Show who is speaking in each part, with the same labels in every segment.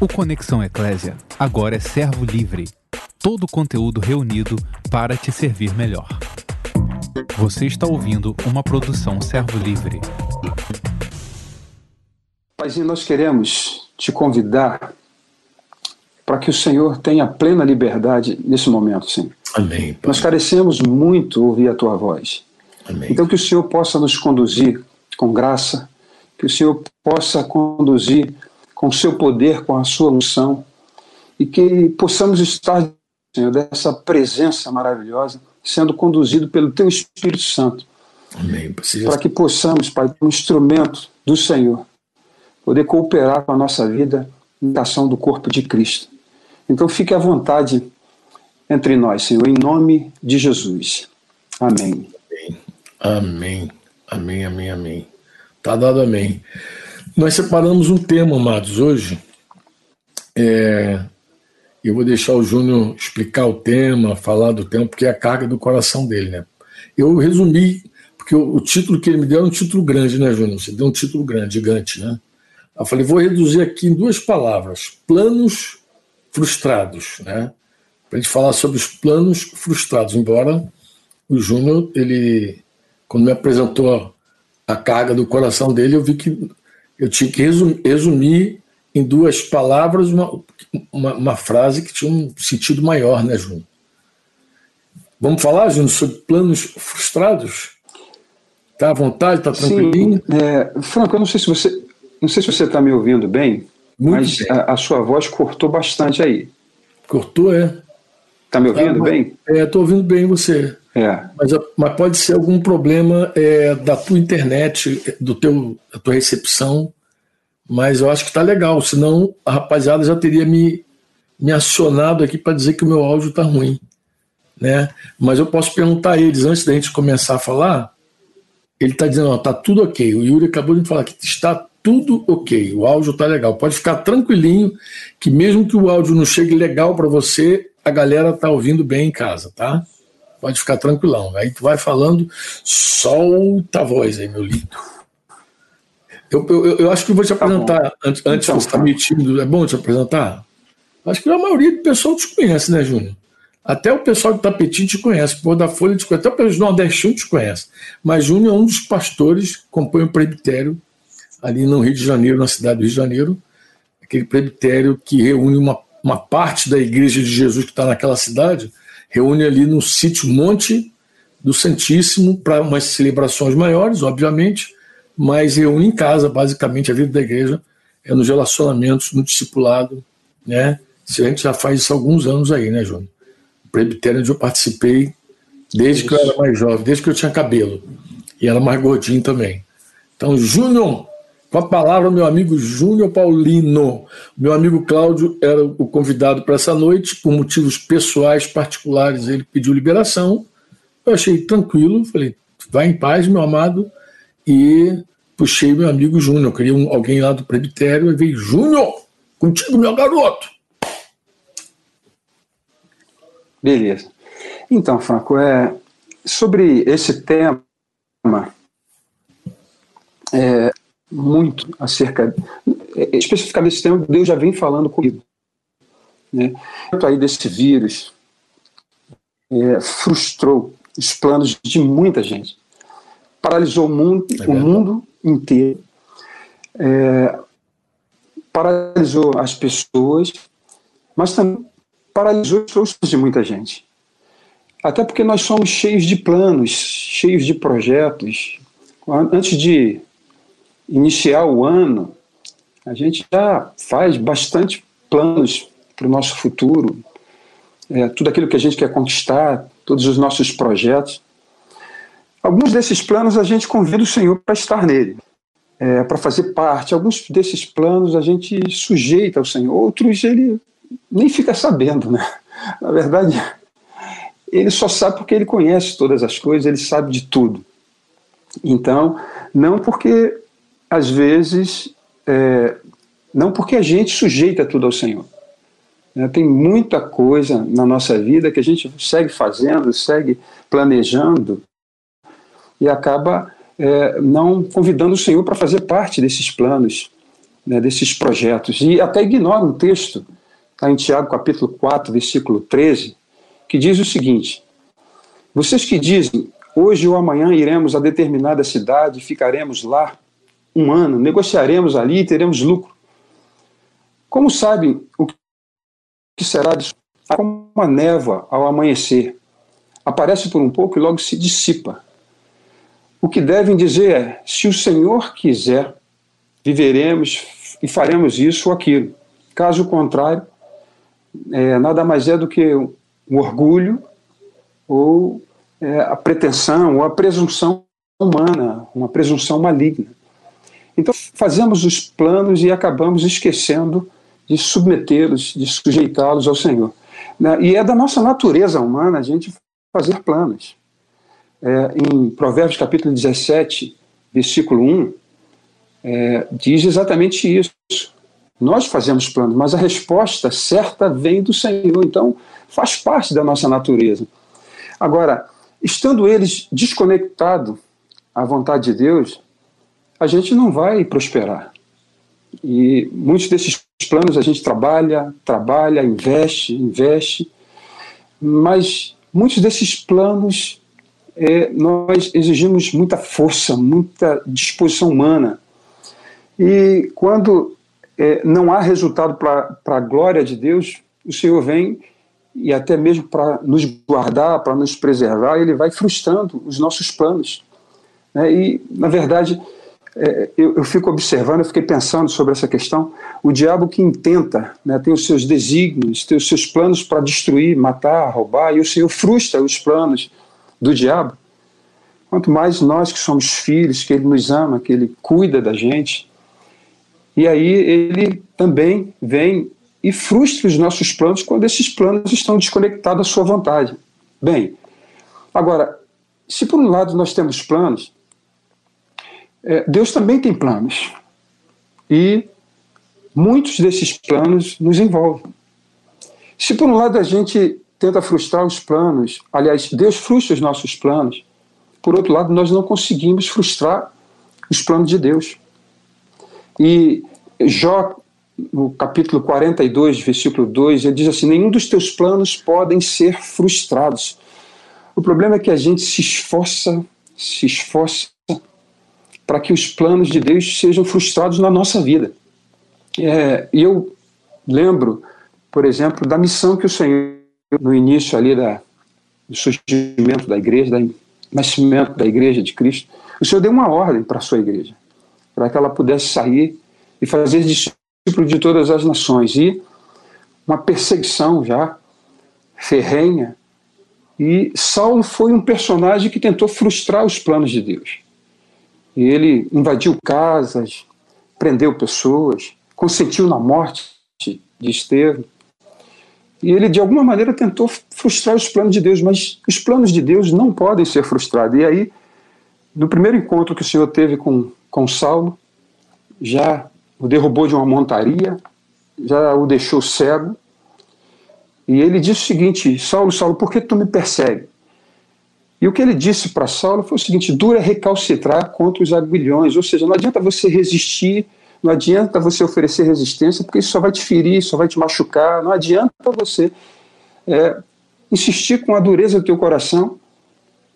Speaker 1: O Conexão Eclésia agora é servo livre. Todo o conteúdo reunido para te servir melhor. Você está ouvindo uma produção servo livre.
Speaker 2: Paizinho, nós queremos te convidar para que o Senhor tenha plena liberdade nesse momento, sim.
Speaker 3: Amém. Pai.
Speaker 2: Nós carecemos muito ouvir a tua voz.
Speaker 3: Amém.
Speaker 2: Então, que o Senhor possa nos conduzir com graça, que o Senhor possa conduzir com o seu poder, com a sua unção, e que possamos estar, Senhor, dessa presença maravilhosa, sendo conduzido pelo Teu Espírito Santo.
Speaker 3: Amém. Precisa-
Speaker 2: Para que possamos, Pai, um instrumento do Senhor, poder cooperar com a nossa vida na ação do corpo de Cristo. Então, fique à vontade entre nós, Senhor, em nome de Jesus. Amém.
Speaker 3: Amém. Amém, amém, amém. Tá dado amém. Nós separamos um tema, amados, hoje. É, eu vou deixar o Júnior explicar o tema, falar do tema, porque é a carga do coração dele, né? Eu resumi, porque o, o título que ele me deu é um título grande, né, Júnior? Você deu um título grande, gigante, né? Eu falei, vou reduzir aqui em duas palavras: planos frustrados, né? Para a gente falar sobre os planos frustrados, embora o Júnior, ele, quando me apresentou a carga do coração dele, eu vi que eu tinha que resumir, em duas palavras uma, uma, uma frase que tinha um sentido maior, né, Júnior? Vamos falar, Júnior, sobre planos frustrados? Tá à vontade, tá tranquilinho?
Speaker 2: Sim, é, Franco, eu não sei se você não sei se você está me ouvindo bem,
Speaker 3: Muito
Speaker 2: mas
Speaker 3: bem.
Speaker 2: A, a sua voz cortou bastante aí.
Speaker 3: Cortou, é?
Speaker 2: Está me ouvindo
Speaker 3: Tá,
Speaker 2: bem?
Speaker 3: É, tô ouvindo bem você.
Speaker 2: É.
Speaker 3: Mas, mas pode ser algum problema é, da tua internet, do teu, da tua recepção, mas eu acho que tá legal, senão a rapaziada já teria me, me acionado aqui para dizer que o meu áudio tá ruim. Né? Mas eu posso perguntar a eles, antes da gente começar a falar, ele está dizendo, ó, tá tudo ok. O Yuri acabou de me falar que está tudo ok, o áudio tá legal. Pode ficar tranquilinho, que mesmo que o áudio não chegue legal para você, a galera tá ouvindo bem em casa, tá? Pode ficar tranquilão. Aí tu vai falando, solta a voz aí, meu lindo. Eu, eu, eu acho que eu vou te apresentar antes, antes
Speaker 2: Então,
Speaker 3: você está meio tímido. É bom te apresentar? Acho que a maioria do pessoal te conhece, né, Júnior? Até o pessoal do Tapetinho te conhece, pô, da Folha te conhece, até o pessoal do Nordestino te conhece. Mas Júnior é um dos pastores que compõe o presbitério ali no Rio de Janeiro, na cidade do Rio de Janeiro, aquele presbitério que reúne uma, uma parte da Igreja de Jesus que está naquela cidade, reúne ali no sítio Monte do Santíssimo para umas celebrações maiores, obviamente, mas reúne em casa, basicamente, a vida da igreja é nos relacionamentos, no discipulado, né? Isso a gente já faz isso há alguns anos aí, né, Júnior? O presbitério onde eu participei desde que eu era mais jovem, desde que eu tinha cabelo, e era mais gordinho também. Então, Júnior, com a palavra, meu amigo Júnior Paulino. Meu amigo Cláudio era o convidado para essa noite, por motivos pessoais, particulares, ele pediu liberação. Eu achei tranquilo, falei, vai em paz, meu amado, e puxei meu amigo Júnior. Queria um- alguém lá do presbitério, e veio, Júnior, contigo, meu garoto.
Speaker 2: Beleza. Então, Franco, é, sobre esse tema, é, muito acerca, é, especificamente esse tema, Deus já vem falando comigo. Né? Aí desse vírus é, frustrou os planos de muita gente, paralisou o mundo,
Speaker 3: É
Speaker 2: o mundo inteiro, é, paralisou as pessoas, mas também paralisou os sonhos de muita gente. Até porque nós somos cheios de planos, cheios de projetos. Antes de iniciar o ano, a gente já faz bastante planos para o nosso futuro, é, tudo aquilo que a gente quer conquistar, todos os nossos projetos. Alguns desses planos a gente convida o Senhor para estar nele, é, para fazer parte. Alguns desses planos a gente sujeita ao Senhor, outros ele nem fica sabendo, né? Na verdade, ele só sabe porque ele conhece todas as coisas, ele sabe de tudo. Então, não porque às vezes, é, não porque a gente sujeita tudo ao Senhor. né? Tem muita coisa na nossa vida que a gente segue fazendo, segue planejando e acaba é, não convidando o Senhor para fazer parte desses planos né, desses projetos. E até ignora um texto, está em Tiago capítulo 4, versículo 13, que diz o seguinte: Vocês que dizem, hoje ou amanhã iremos a determinada cidade, ficaremos lá um ano, negociaremos ali e teremos lucro. Como sabem o que será disso? Como uma névoa ao amanhecer. Aparece por um pouco e logo se dissipa. O que devem dizer é: se o Senhor quiser, viveremos e faremos isso ou aquilo. Caso contrário, é, nada mais é do que um orgulho ou é, a pretensão ou a presunção humana, uma presunção maligna. Então, fazemos os planos e acabamos esquecendo de submetê-los, de sujeitá-los ao Senhor. Né? E é da nossa natureza humana a gente fazer planos. É, em Provérbios capítulo 17, versículo 1, é, diz exatamente isso. Nós fazemos planos, mas a resposta certa vem do Senhor, então faz parte da nossa natureza. Agora, estando eles desconectados à vontade de Deus, a gente não vai prosperar. E muitos desses planos a gente trabalha, trabalha, investe, investe, mas muitos desses planos é, nós exigimos muita força, muita disposição humana. E quando é, não há resultado para a glória de Deus, o Senhor vem e até mesmo para nos guardar, para nos preservar, ele vai frustrando os nossos planos. Né? E, na verdade, é, eu, eu, fico observando, eu fiquei pensando sobre essa questão. O diabo que intenta, né, tem os seus desígnios, tem os seus planos para destruir, matar, roubar, e o Senhor frustra os planos do diabo. Quanto mais nós que somos filhos, que Ele nos ama, que Ele cuida da gente, e aí Ele também vem e frustra os nossos planos quando esses planos estão desconectados à sua vontade. Bem, agora, se por um lado nós temos planos, é, Deus também tem planos. E muitos desses planos nos envolvem. Se por um lado a gente tenta frustrar os planos, aliás, Deus frustra os nossos planos, por outro lado, nós não conseguimos frustrar os planos de Deus. E Jó, no capítulo 42, versículo 2, ele diz assim: Nenhum dos teus planos podem ser frustrados. O problema é que a gente se esforça, se esforça para que os planos de Deus sejam frustrados na nossa vida. É, e eu lembro, por exemplo, da missão que o Senhor, no início ali da, do surgimento da igreja, do nascimento da igreja de Cristo, o Senhor deu uma ordem para a sua igreja, para que ela pudesse sair e fazer discípulos de todas as nações. E uma perseguição já ferrenha. E Saulo foi um personagem que tentou frustrar os planos de Deus. E ele invadiu casas, prendeu pessoas, consentiu na morte de Estevão. E ele, de alguma maneira, tentou frustrar os planos de Deus, mas os planos de Deus não podem ser frustrados. E aí, no primeiro encontro que o Senhor teve com, com Saulo, já o derrubou de uma montaria, já o deixou cego. E ele disse o seguinte: Saulo, Saulo, por que tu me persegue? E o que ele disse para Saulo foi o seguinte: dura recalcitrar contra os aguilhões, ou seja, não adianta você resistir, não adianta você oferecer resistência, porque isso só vai te ferir, só vai te machucar, não adianta você é, insistir com a dureza do teu coração,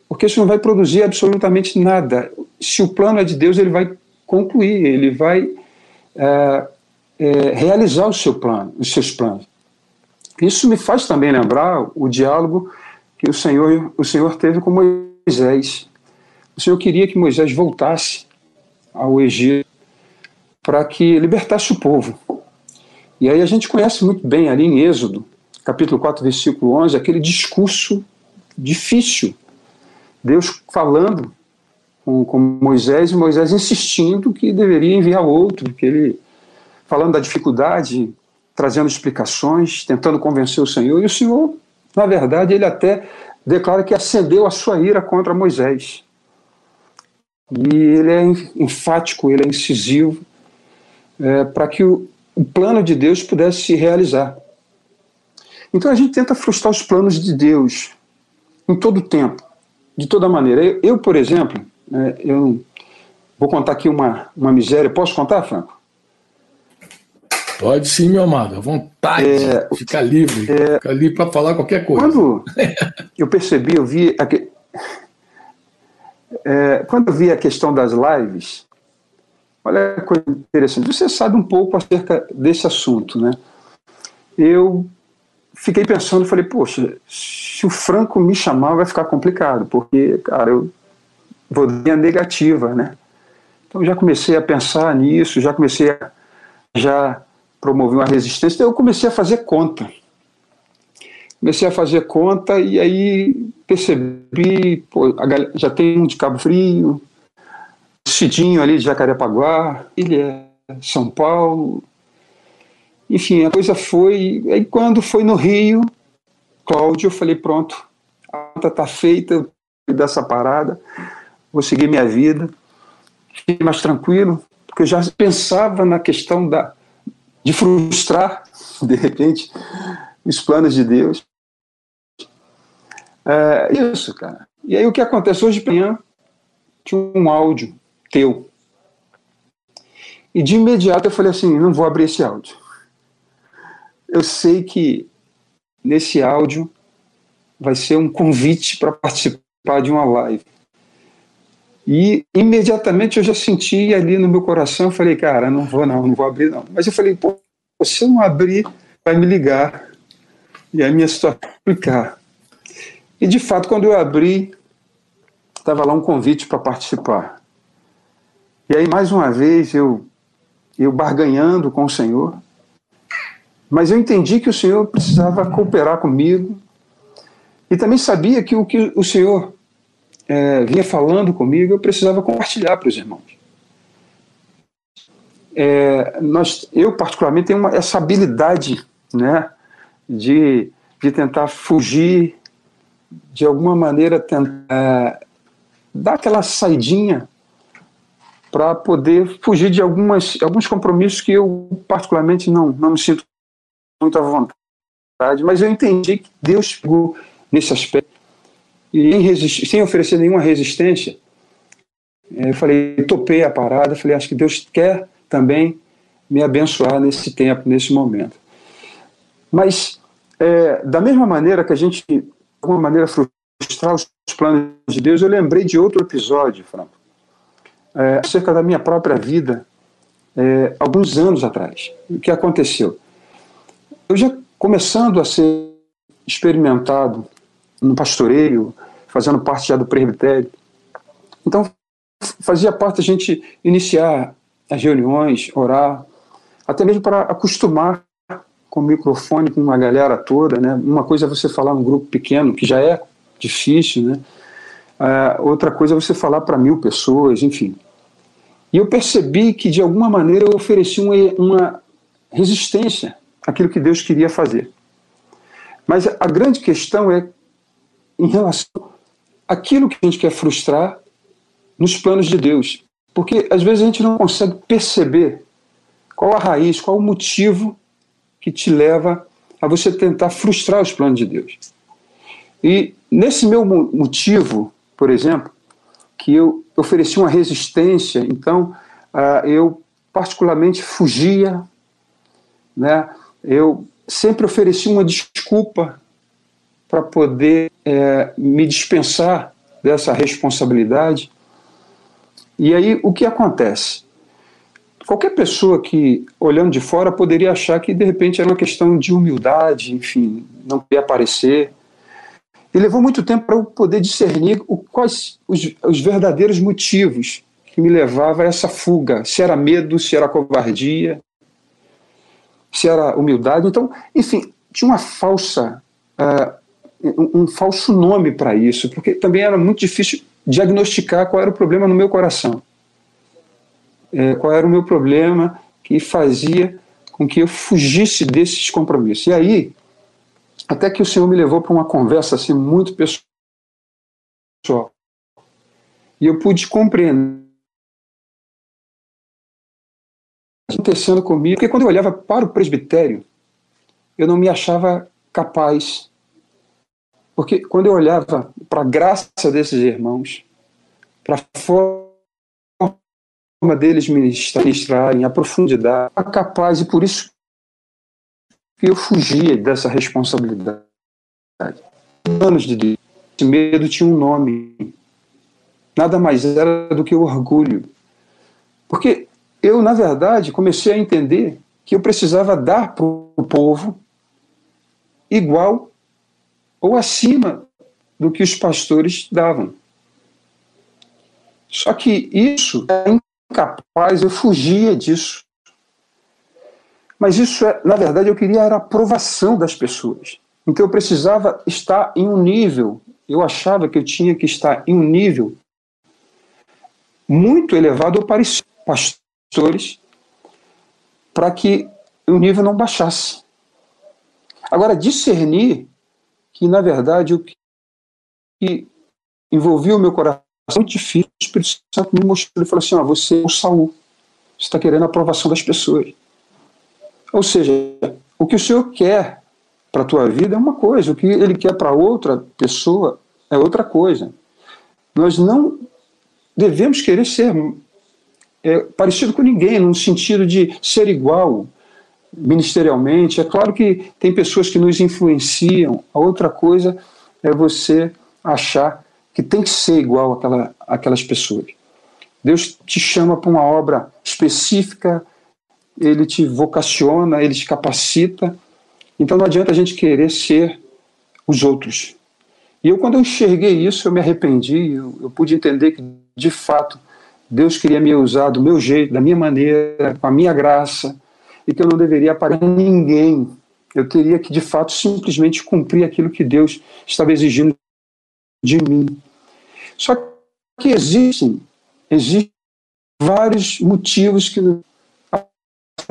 Speaker 2: porque isso não vai produzir absolutamente nada. Se o plano é de Deus, ele vai concluir, ele vai é, é, realizar o seu plano, os seus planos. Isso me faz também lembrar o diálogo que o Senhor, o Senhor teve com Moisés. O Senhor queria que Moisés voltasse ao Egito para que libertasse o povo. E aí a gente conhece muito bem ali em Êxodo, capítulo 4, versículo 11, aquele discurso difícil. Deus falando com, com Moisés e Moisés insistindo que deveria enviar outro, que ele falando da dificuldade, trazendo explicações, tentando convencer o Senhor, e o Senhor na verdade, ele até declara que acendeu a sua ira contra Moisés. E ele é enfático, ele é incisivo, é, para que o, o plano de Deus pudesse se realizar. Então a gente tenta frustrar os planos de Deus em todo o tempo, de toda maneira. Eu, eu por exemplo, é, eu vou contar aqui uma, uma miséria. Posso contar, Franco?
Speaker 3: Pode sim, meu amado, à vontade, é, fica livre, é, fica livre para falar qualquer coisa.
Speaker 2: Quando eu percebi, eu vi, a, é, quando eu vi a questão das lives, olha que coisa interessante, você sabe um pouco acerca desse assunto, né? Eu fiquei pensando, falei, poxa, se o Franco me chamar vai ficar complicado, porque, cara, eu vou dar a negativa, né? Então já comecei a pensar nisso, já comecei a já promover uma resistência, então eu comecei a fazer conta. Comecei a fazer conta e aí percebi, pô, já tem um de Cabo Frio, Cidinho ali de Jacarepaguá, Ilha, São Paulo, enfim, a coisa foi. Aí quando foi no Rio, Cláudio, eu falei: pronto, a conta está feita dessa parada, vou seguir minha vida. Fiquei mais tranquilo, porque eu já pensava na questão da, de frustrar, de repente, os planos de Deus. É isso, cara. E aí o que acontece hoje de manhã? Tinha um áudio teu. E de imediato eu falei assim: não vou abrir esse áudio eu sei que nesse áudio vai ser um convite para participar de uma live. E imediatamente eu já senti ali no meu coração, eu falei, cara, não vou não, não vou abrir não. Mas eu falei, pô, se eu não abrir, vai me ligar. E a minha situação explicar. E de fato, quando eu abri, estava lá um convite para participar. E aí, mais uma vez, eu, eu barganhando com o Senhor, mas eu entendi que o Senhor precisava cooperar comigo e também sabia que o que o Senhor é, vinha falando comigo eu precisava compartilhar para os irmãos. É, nós, eu particularmente tenho uma, essa habilidade, né, de, de tentar fugir, de alguma maneira tentar é, dar aquela saidinha para poder fugir de algumas, alguns compromissos que eu particularmente não, não me sinto muito à vontade, mas eu entendi que Deus pegou nesse aspecto e sem oferecer nenhuma resistência, eh, eu falei, topei a parada, falei, acho que Deus quer também me abençoar nesse tempo, nesse momento. Mas, é, da mesma maneira que a gente, de alguma maneira, frustrar os planos de Deus, eu lembrei de outro episódio, Franco, é, acerca da minha própria vida, é, alguns anos atrás. O que aconteceu? Eu já começando a ser experimentado no pastoreio, fazendo parte já do presbitério. Então, fazia parte a gente iniciar as reuniões, orar, até mesmo para acostumar com o microfone, com uma galera toda, né? Uma coisa é você falar num grupo pequeno, que já é difícil, né? Uh, outra coisa é você falar para mil pessoas, enfim. E eu percebi que, de alguma maneira, eu ofereci uma, uma resistência aquilo que Deus queria fazer. Mas a grande questão é em relação àquilo que a gente quer frustrar nos planos de Deus. Porque às vezes a gente não consegue perceber qual a raiz, qual o motivo que te leva a você tentar frustrar os planos de Deus. E nesse meu motivo, por exemplo, que eu ofereci uma resistência, então uh, eu particularmente fugia, né? eu sempre ofereci uma desculpa para poder é, me dispensar dessa responsabilidade. E aí o que acontece? Qualquer pessoa que, olhando de fora, poderia achar que de repente era uma questão de humildade, enfim, não queria aparecer. E levou muito tempo para eu poder discernir o, quais os, os verdadeiros motivos que me levava a essa fuga. Se era medo, se era covardia, se era humildade. Então, enfim, tinha uma falsa, uh, um, um, falso nome para isso, porque também era muito difícil diagnosticar qual era o problema no meu coração. É, qual era o meu problema que fazia com que eu fugisse desses compromissos. E aí, até que o Senhor me levou para uma conversa assim muito pessoal. E eu pude compreender acontecendo comigo, porque quando eu olhava para o presbitério, eu não me achava capaz. Porque quando eu olhava para a graça desses irmãos, para a forma deles ministrarem, a profundidade, capaz, e por isso que eu fugia dessa responsabilidade. Anos de Deus. Esse medo tinha um nome. Nada mais era do que o orgulho. Porque eu, na verdade, comecei a entender que eu precisava dar para o povo igual ou acima do que os pastores davam. Só que isso é incapaz, eu fugia disso. Mas isso, é, na verdade, eu queria era a aprovação das pessoas. Então eu precisava estar em um nível, eu achava que eu tinha que estar em um nível muito elevado ou parecido pastores para que o nível não baixasse. Agora, discernir que, na verdade, o que envolvia o meu coração muito difícil, o Espírito Santo me mostrou, ele falou assim, ó, você é o Saul, você está querendo a aprovação das pessoas. Ou seja, o que o Senhor quer para a tua vida é uma coisa, o que ele quer para outra pessoa é outra coisa. Nós não devemos querer ser é, parecido com ninguém, no sentido de ser igual ministerialmente. É claro que tem pessoas que nos influenciam, a outra coisa é você achar que tem que ser igual àquela, àquelas pessoas. Deus te chama para uma obra específica, ele te vocaciona, ele te capacita. Então não adianta a gente querer ser os outros. E eu, quando eu enxerguei isso, eu me arrependi, eu, eu pude entender que, de fato, Deus queria me usar do meu jeito, da minha maneira, com a minha graça, e que eu não deveria pagar ninguém. Eu teria que, de fato, simplesmente cumprir aquilo que Deus estava exigindo de mim. Só que existem, existem vários motivos que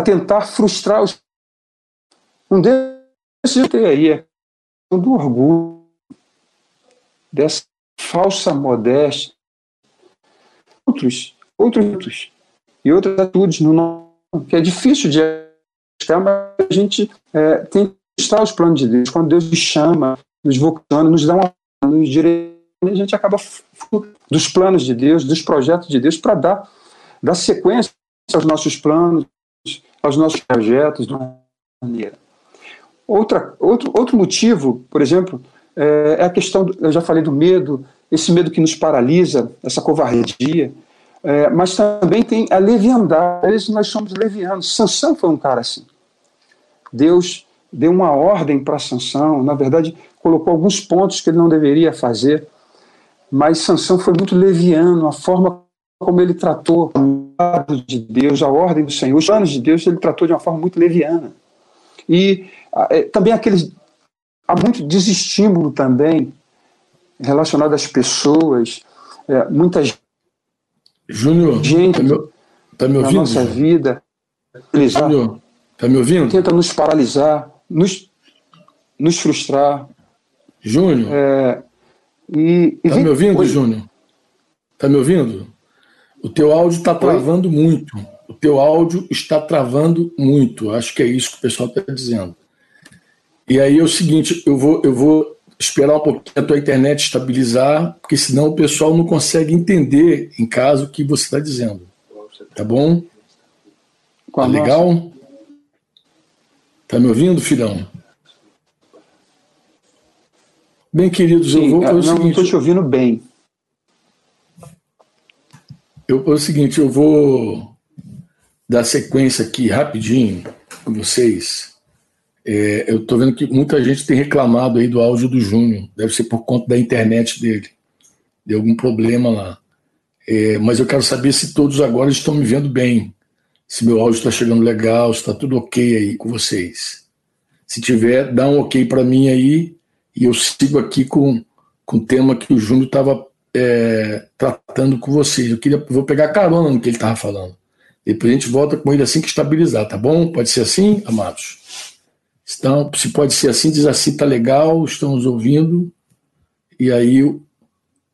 Speaker 2: tentar frustrar os. Um desses aí é do orgulho, dessa falsa modéstia, outros, outros e outras atitudes no que é difícil de mas a gente é, tem que estar os planos de Deus. Quando Deus nos chama, nos vocaliza, nos dá uma nos direciona, a gente acaba dos planos de Deus, dos projetos de Deus, para dar, dar sequência aos nossos planos, aos nossos projetos de uma maneira. Outra, outro, outro motivo, por exemplo, é, é a questão, do, eu já falei do medo, esse medo que nos paralisa, essa covardia, é, mas também tem a leviandade, às vezes nós somos levianos. Sansão foi um cara assim. Deus deu uma ordem para Sansão, na verdade, colocou alguns pontos que ele não deveria fazer, mas Sansão foi muito leviano, a forma como ele tratou de Deus, a ordem do Senhor, os planos de Deus, ele tratou de uma forma muito leviana. E é, também aqueles. Há muito desestímulo também relacionado às pessoas, é, muitas
Speaker 3: Júnior,
Speaker 2: gente
Speaker 3: tá me, tá me ouvindo?
Speaker 2: na nossa vida.
Speaker 3: Júnior, tá me ouvindo?
Speaker 2: Tenta nos paralisar, nos, nos frustrar.
Speaker 3: Júnior?
Speaker 2: É, e, e
Speaker 3: tá
Speaker 2: vem,
Speaker 3: me ouvindo, Júnior? Tá me ouvindo? O teu áudio está travando Oi? muito. O teu áudio está travando muito. Acho que é isso que o pessoal está dizendo. E aí é o seguinte, eu vou, eu vou esperar um pouquinho a tua internet estabilizar, porque senão o pessoal não consegue entender em casa o que você está dizendo. Tá bom? Tá legal? Tá me ouvindo, filhão? Bem, queridos, Sim, eu vou.
Speaker 2: É, não, não estou te ouvindo bem.
Speaker 3: Eu, é o seguinte, eu vou dar sequência aqui rapidinho com vocês. É, eu estou vendo que muita gente tem reclamado aí do áudio do Júnior. Deve ser por conta da internet dele. Deu algum problema lá. É, mas eu quero saber se todos agora estão me vendo bem. Se meu áudio está chegando legal, se está tudo ok aí com vocês. Se tiver, dá um ok para mim aí e eu sigo aqui com, com o tema que o Júnior estava é, tratando com vocês. Eu queria, vou pegar carona no que ele estava falando. Depois a gente volta com ele assim que estabilizar, tá bom? Pode ser assim, amados? Então, se pode ser assim, diz assim, tá legal, estamos ouvindo. E aí, o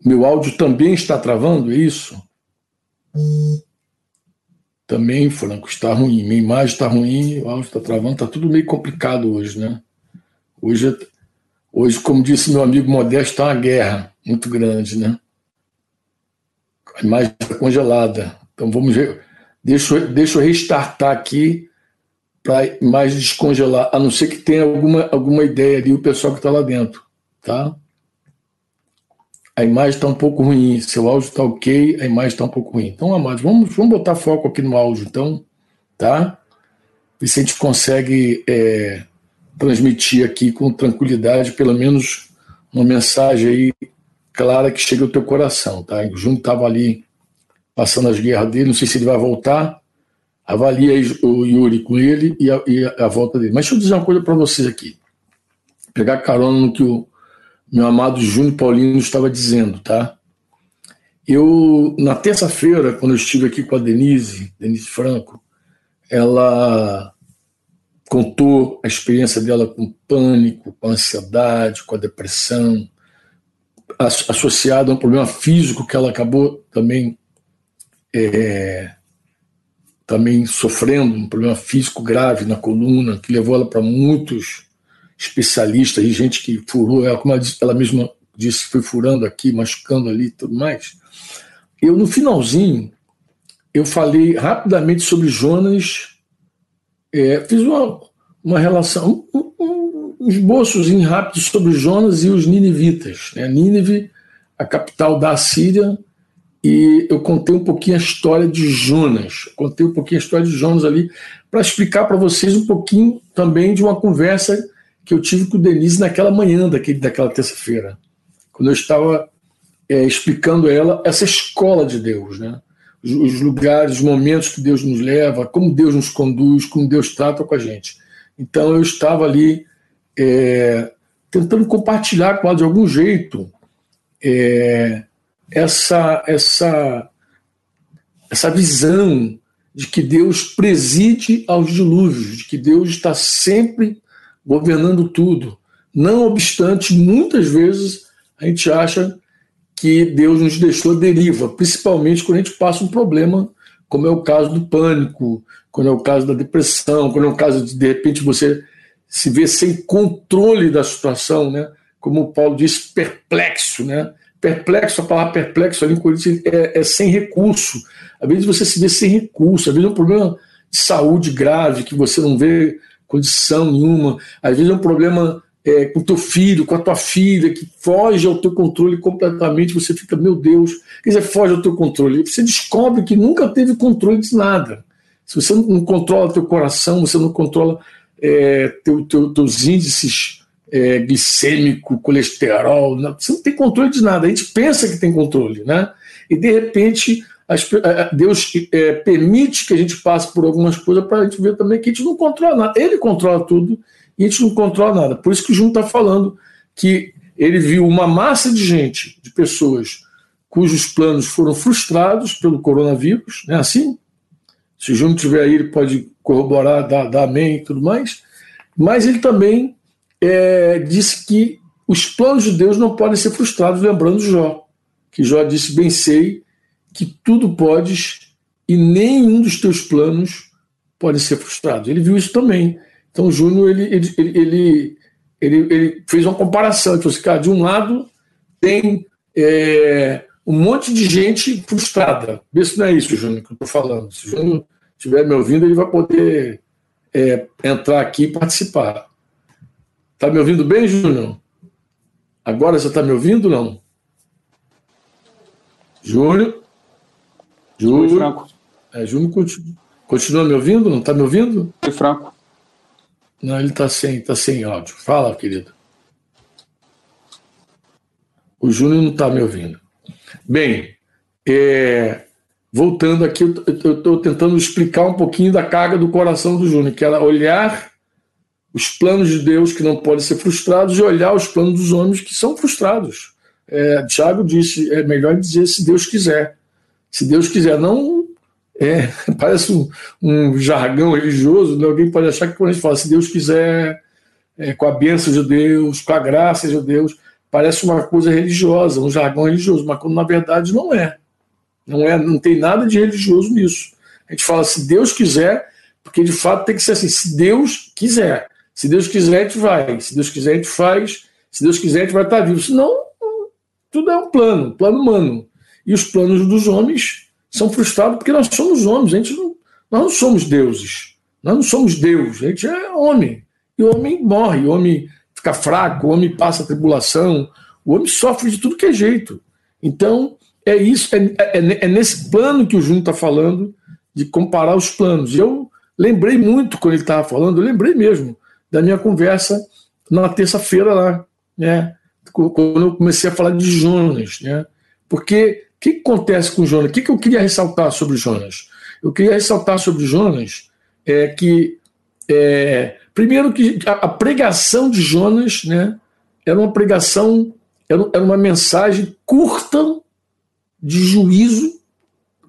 Speaker 3: meu áudio também está travando, é isso? Também, Franco, está ruim. Minha imagem está ruim, o áudio está travando, está tudo meio complicado hoje, né? Hoje, hoje, como disse meu amigo Modesto, está uma guerra muito grande, né? A imagem está congelada. Então vamos ver. Deixa, deixa eu restartar aqui para mais descongelar, a não ser que tenha alguma, alguma ideia ali, o pessoal que está lá dentro, tá? A imagem está um pouco ruim, seu áudio está ok, a imagem está um pouco ruim. Então, amados, vamos, vamos botar foco aqui no áudio, então, tá? Ver se a gente consegue é, transmitir aqui com tranquilidade, pelo menos uma mensagem aí clara que chegue ao teu coração, tá? O Júnior estava ali passando as guerras dele, não sei se ele vai voltar, avalia o Yuri com ele e a, e a volta dele. Mas deixa eu dizer uma coisa para vocês aqui. Pegar carona no que o meu amado Júnior Paulino estava dizendo, tá? Eu, na terça-feira, quando eu estive aqui com a Denise, Denise Franco, ela contou a experiência dela com pânico, com ansiedade, com a depressão, associada a um problema físico que ela acabou também é, também sofrendo um problema físico grave na coluna, que levou ela para muitos especialistas e gente que furou ela, como ela, disse, ela mesma disse, foi furando aqui, machucando ali e tudo mais. Eu, no finalzinho, eu falei rapidamente sobre Jonas, é, fiz uma, uma relação, um, um, um esboços rápidos sobre Jonas e os ninivitas. Né? Nínive, a capital da Síria, e eu contei um pouquinho a história de Jonas. Contei um pouquinho a história de Jonas ali para explicar para vocês um pouquinho também de uma conversa que eu tive com o Denise naquela manhã daquele, daquela terça-feira, quando eu estava é, explicando a ela essa escola de Deus, né? Os, os, lugares, os momentos que Deus nos leva, como Deus nos conduz, como Deus trata com a gente. Então eu estava ali é, tentando compartilhar com ela de algum jeito é, essa, essa, essa visão de que Deus preside aos dilúvios, de que Deus está sempre governando tudo. Não obstante, muitas vezes a gente acha que Deus nos deixou deriva, principalmente quando a gente passa um problema, como é o caso do pânico, quando é o caso da depressão, quando é o caso de, de repente, você se ver sem controle da situação, né? como o Paulo disse, perplexo, né? Perplexo, a palavra perplexo ali em Coríntios é, é, sem recurso. Às vezes você se vê sem recurso, às vezes é um problema de saúde grave que você não vê condição nenhuma, às vezes é um problema é, com teu filho, com a tua filha, que foge ao teu controle completamente, você fica, meu Deus, quer dizer, foge ao teu controle. Você descobre que nunca teve controle de nada. Se você não controla teu coração, você não controla é, teu, teu, teus índices é, glicêmico, colesterol, não, você não tem controle de nada. A gente pensa que tem controle, né? E de repente as, Deus é, permite que a gente passe por algumas coisas para a gente ver também que a gente não controla nada. Ele controla tudo e a gente não controla nada. Por isso que o Júnior está falando que ele viu uma massa de gente, de pessoas cujos planos foram frustrados pelo coronavírus, não é assim? Se o Júnior estiver aí, ele pode corroborar, dar, dar amém e tudo mais. Mas ele também é, disse que os planos de Deus não podem ser frustrados, lembrando Jó, que Jó disse: Bem sei que tudo podes e nenhum dos teus planos pode ser frustrado. Ele viu isso também. Então, Júnior ele, ele, ele, ele, ele, fez uma comparação. Ele falou assim, cara, de um lado tem é, um monte de gente frustrada. Vê se não é isso, Júnior, que eu estou falando. Se o Júnior estiver me ouvindo, ele vai poder é, entrar aqui e participar. Tá me ouvindo bem, Júnior? Agora você está me ouvindo não? Júnior? Júnior? Franco. É, Júnior continua, continua me ouvindo? Não está me ouvindo?
Speaker 2: Oi, Franco.
Speaker 3: Não, ele está sem, tá sem áudio. Fala, querido. O Júnior não está me ouvindo. Bem, é, voltando aqui, eu estou tentando explicar um pouquinho da carga do coração do Júnior, que era olhar os planos de Deus que não podem ser frustrados e olhar os planos dos homens que são frustrados. É, Tiago disse: é melhor dizer se Deus quiser. Se Deus quiser, não. É, parece um, um jargão religioso, né? alguém pode achar que quando a gente fala se Deus quiser, é, com a bênção de Deus, com a graça de Deus, parece uma coisa religiosa, um jargão religioso, mas quando na verdade não é. Não é, não tem nada de religioso nisso. A gente fala se Deus quiser, porque de fato tem que ser assim, se Deus quiser. Se Deus quiser, a gente vai. Se Deus quiser, a gente faz. Se Deus quiser, a gente vai estar vivo. Senão, tudo é um plano, plano humano. E os planos dos homens são frustrados porque nós somos homens. A gente não, nós não somos deuses. Nós não somos Deus, a gente é homem. E o homem morre, o homem fica fraco, o homem passa tribulação, o homem sofre de tudo que é jeito. Então, é isso, é, é, é nesse plano que o Júnior está falando, de comparar os planos. E eu lembrei muito quando ele estava falando, eu lembrei mesmo da minha conversa na terça-feira lá, né? Quando eu comecei a falar de Jonas, né? Porque o que, que, acontece com Jonas? O que, que eu queria ressaltar sobre Jonas? Eu queria ressaltar sobre Jonas é que, é, primeiro, que a, pregação de Jonas né, era uma pregação, era uma mensagem curta de juízo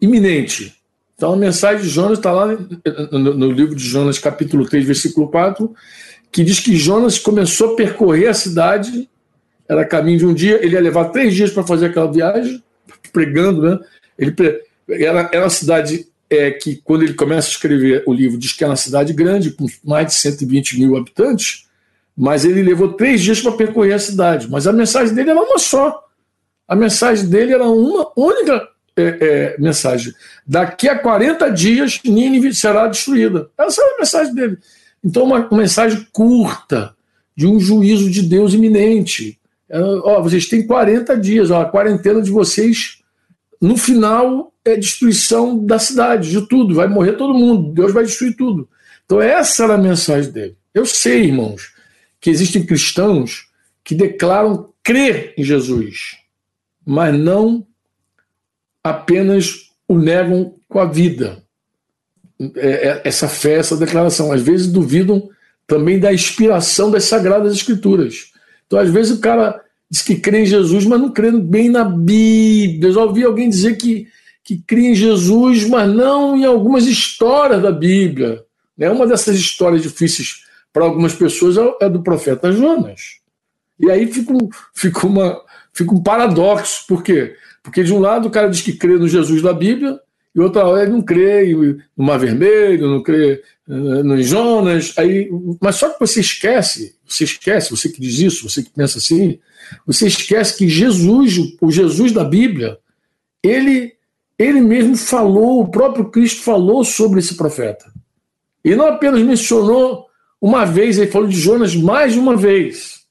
Speaker 3: iminente. Então, a mensagem de Jonas está lá no, livro de Jonas, capítulo 3, versículo 4, que diz que Jonas começou a percorrer a cidade, era caminho de um dia, ele ia levar três dias para fazer aquela viagem, pregando, né? Ele, era, era uma cidade é, que, quando ele começa a escrever o livro, diz que é uma cidade grande, com mais de 120 mil habitantes, mas ele levou três dias para percorrer a cidade. Mas a mensagem dele era uma só. A mensagem dele era uma única é, é, mensagem. Daqui a 40 dias, Nínive será destruída. Essa era a mensagem dele. Então, uma, uma mensagem curta, de um juízo de Deus iminente. É, ó, vocês têm 40 dias, ó, a quarentena de vocês, no final, é destruição da cidade, de tudo. Vai morrer todo mundo, Deus vai destruir tudo. Então, essa era a mensagem dele. Eu sei, irmãos, que existem cristãos que declaram crer em Jesus, mas não apenas o negam com a vida. É, é, essa fé, essa declaração. Às vezes duvidam também da inspiração das Sagradas Escrituras. Então, às vezes, o cara diz que crê em Jesus, mas não crê bem na Bíblia. Eu já ouvi alguém dizer que, que crê em Jesus, mas não em algumas histórias da Bíblia. Né? Uma dessas histórias difíceis para algumas pessoas é, é do profeta Jonas. E aí fica um, fica uma, fica um paradoxo. Por quê? Porque, de um lado, o cara diz que crê no Jesus da Bíblia, e outra hora ele não crê no Mar Vermelho, não crê uh, no Jonas. Aí, mas só que você esquece, você esquece, você que diz isso, você que pensa assim, você esquece que Jesus, o Jesus da Bíblia, ele, ele mesmo falou, o próprio Cristo falou sobre esse profeta. E não apenas mencionou uma vez, ele falou de Jonas mais de uma vez.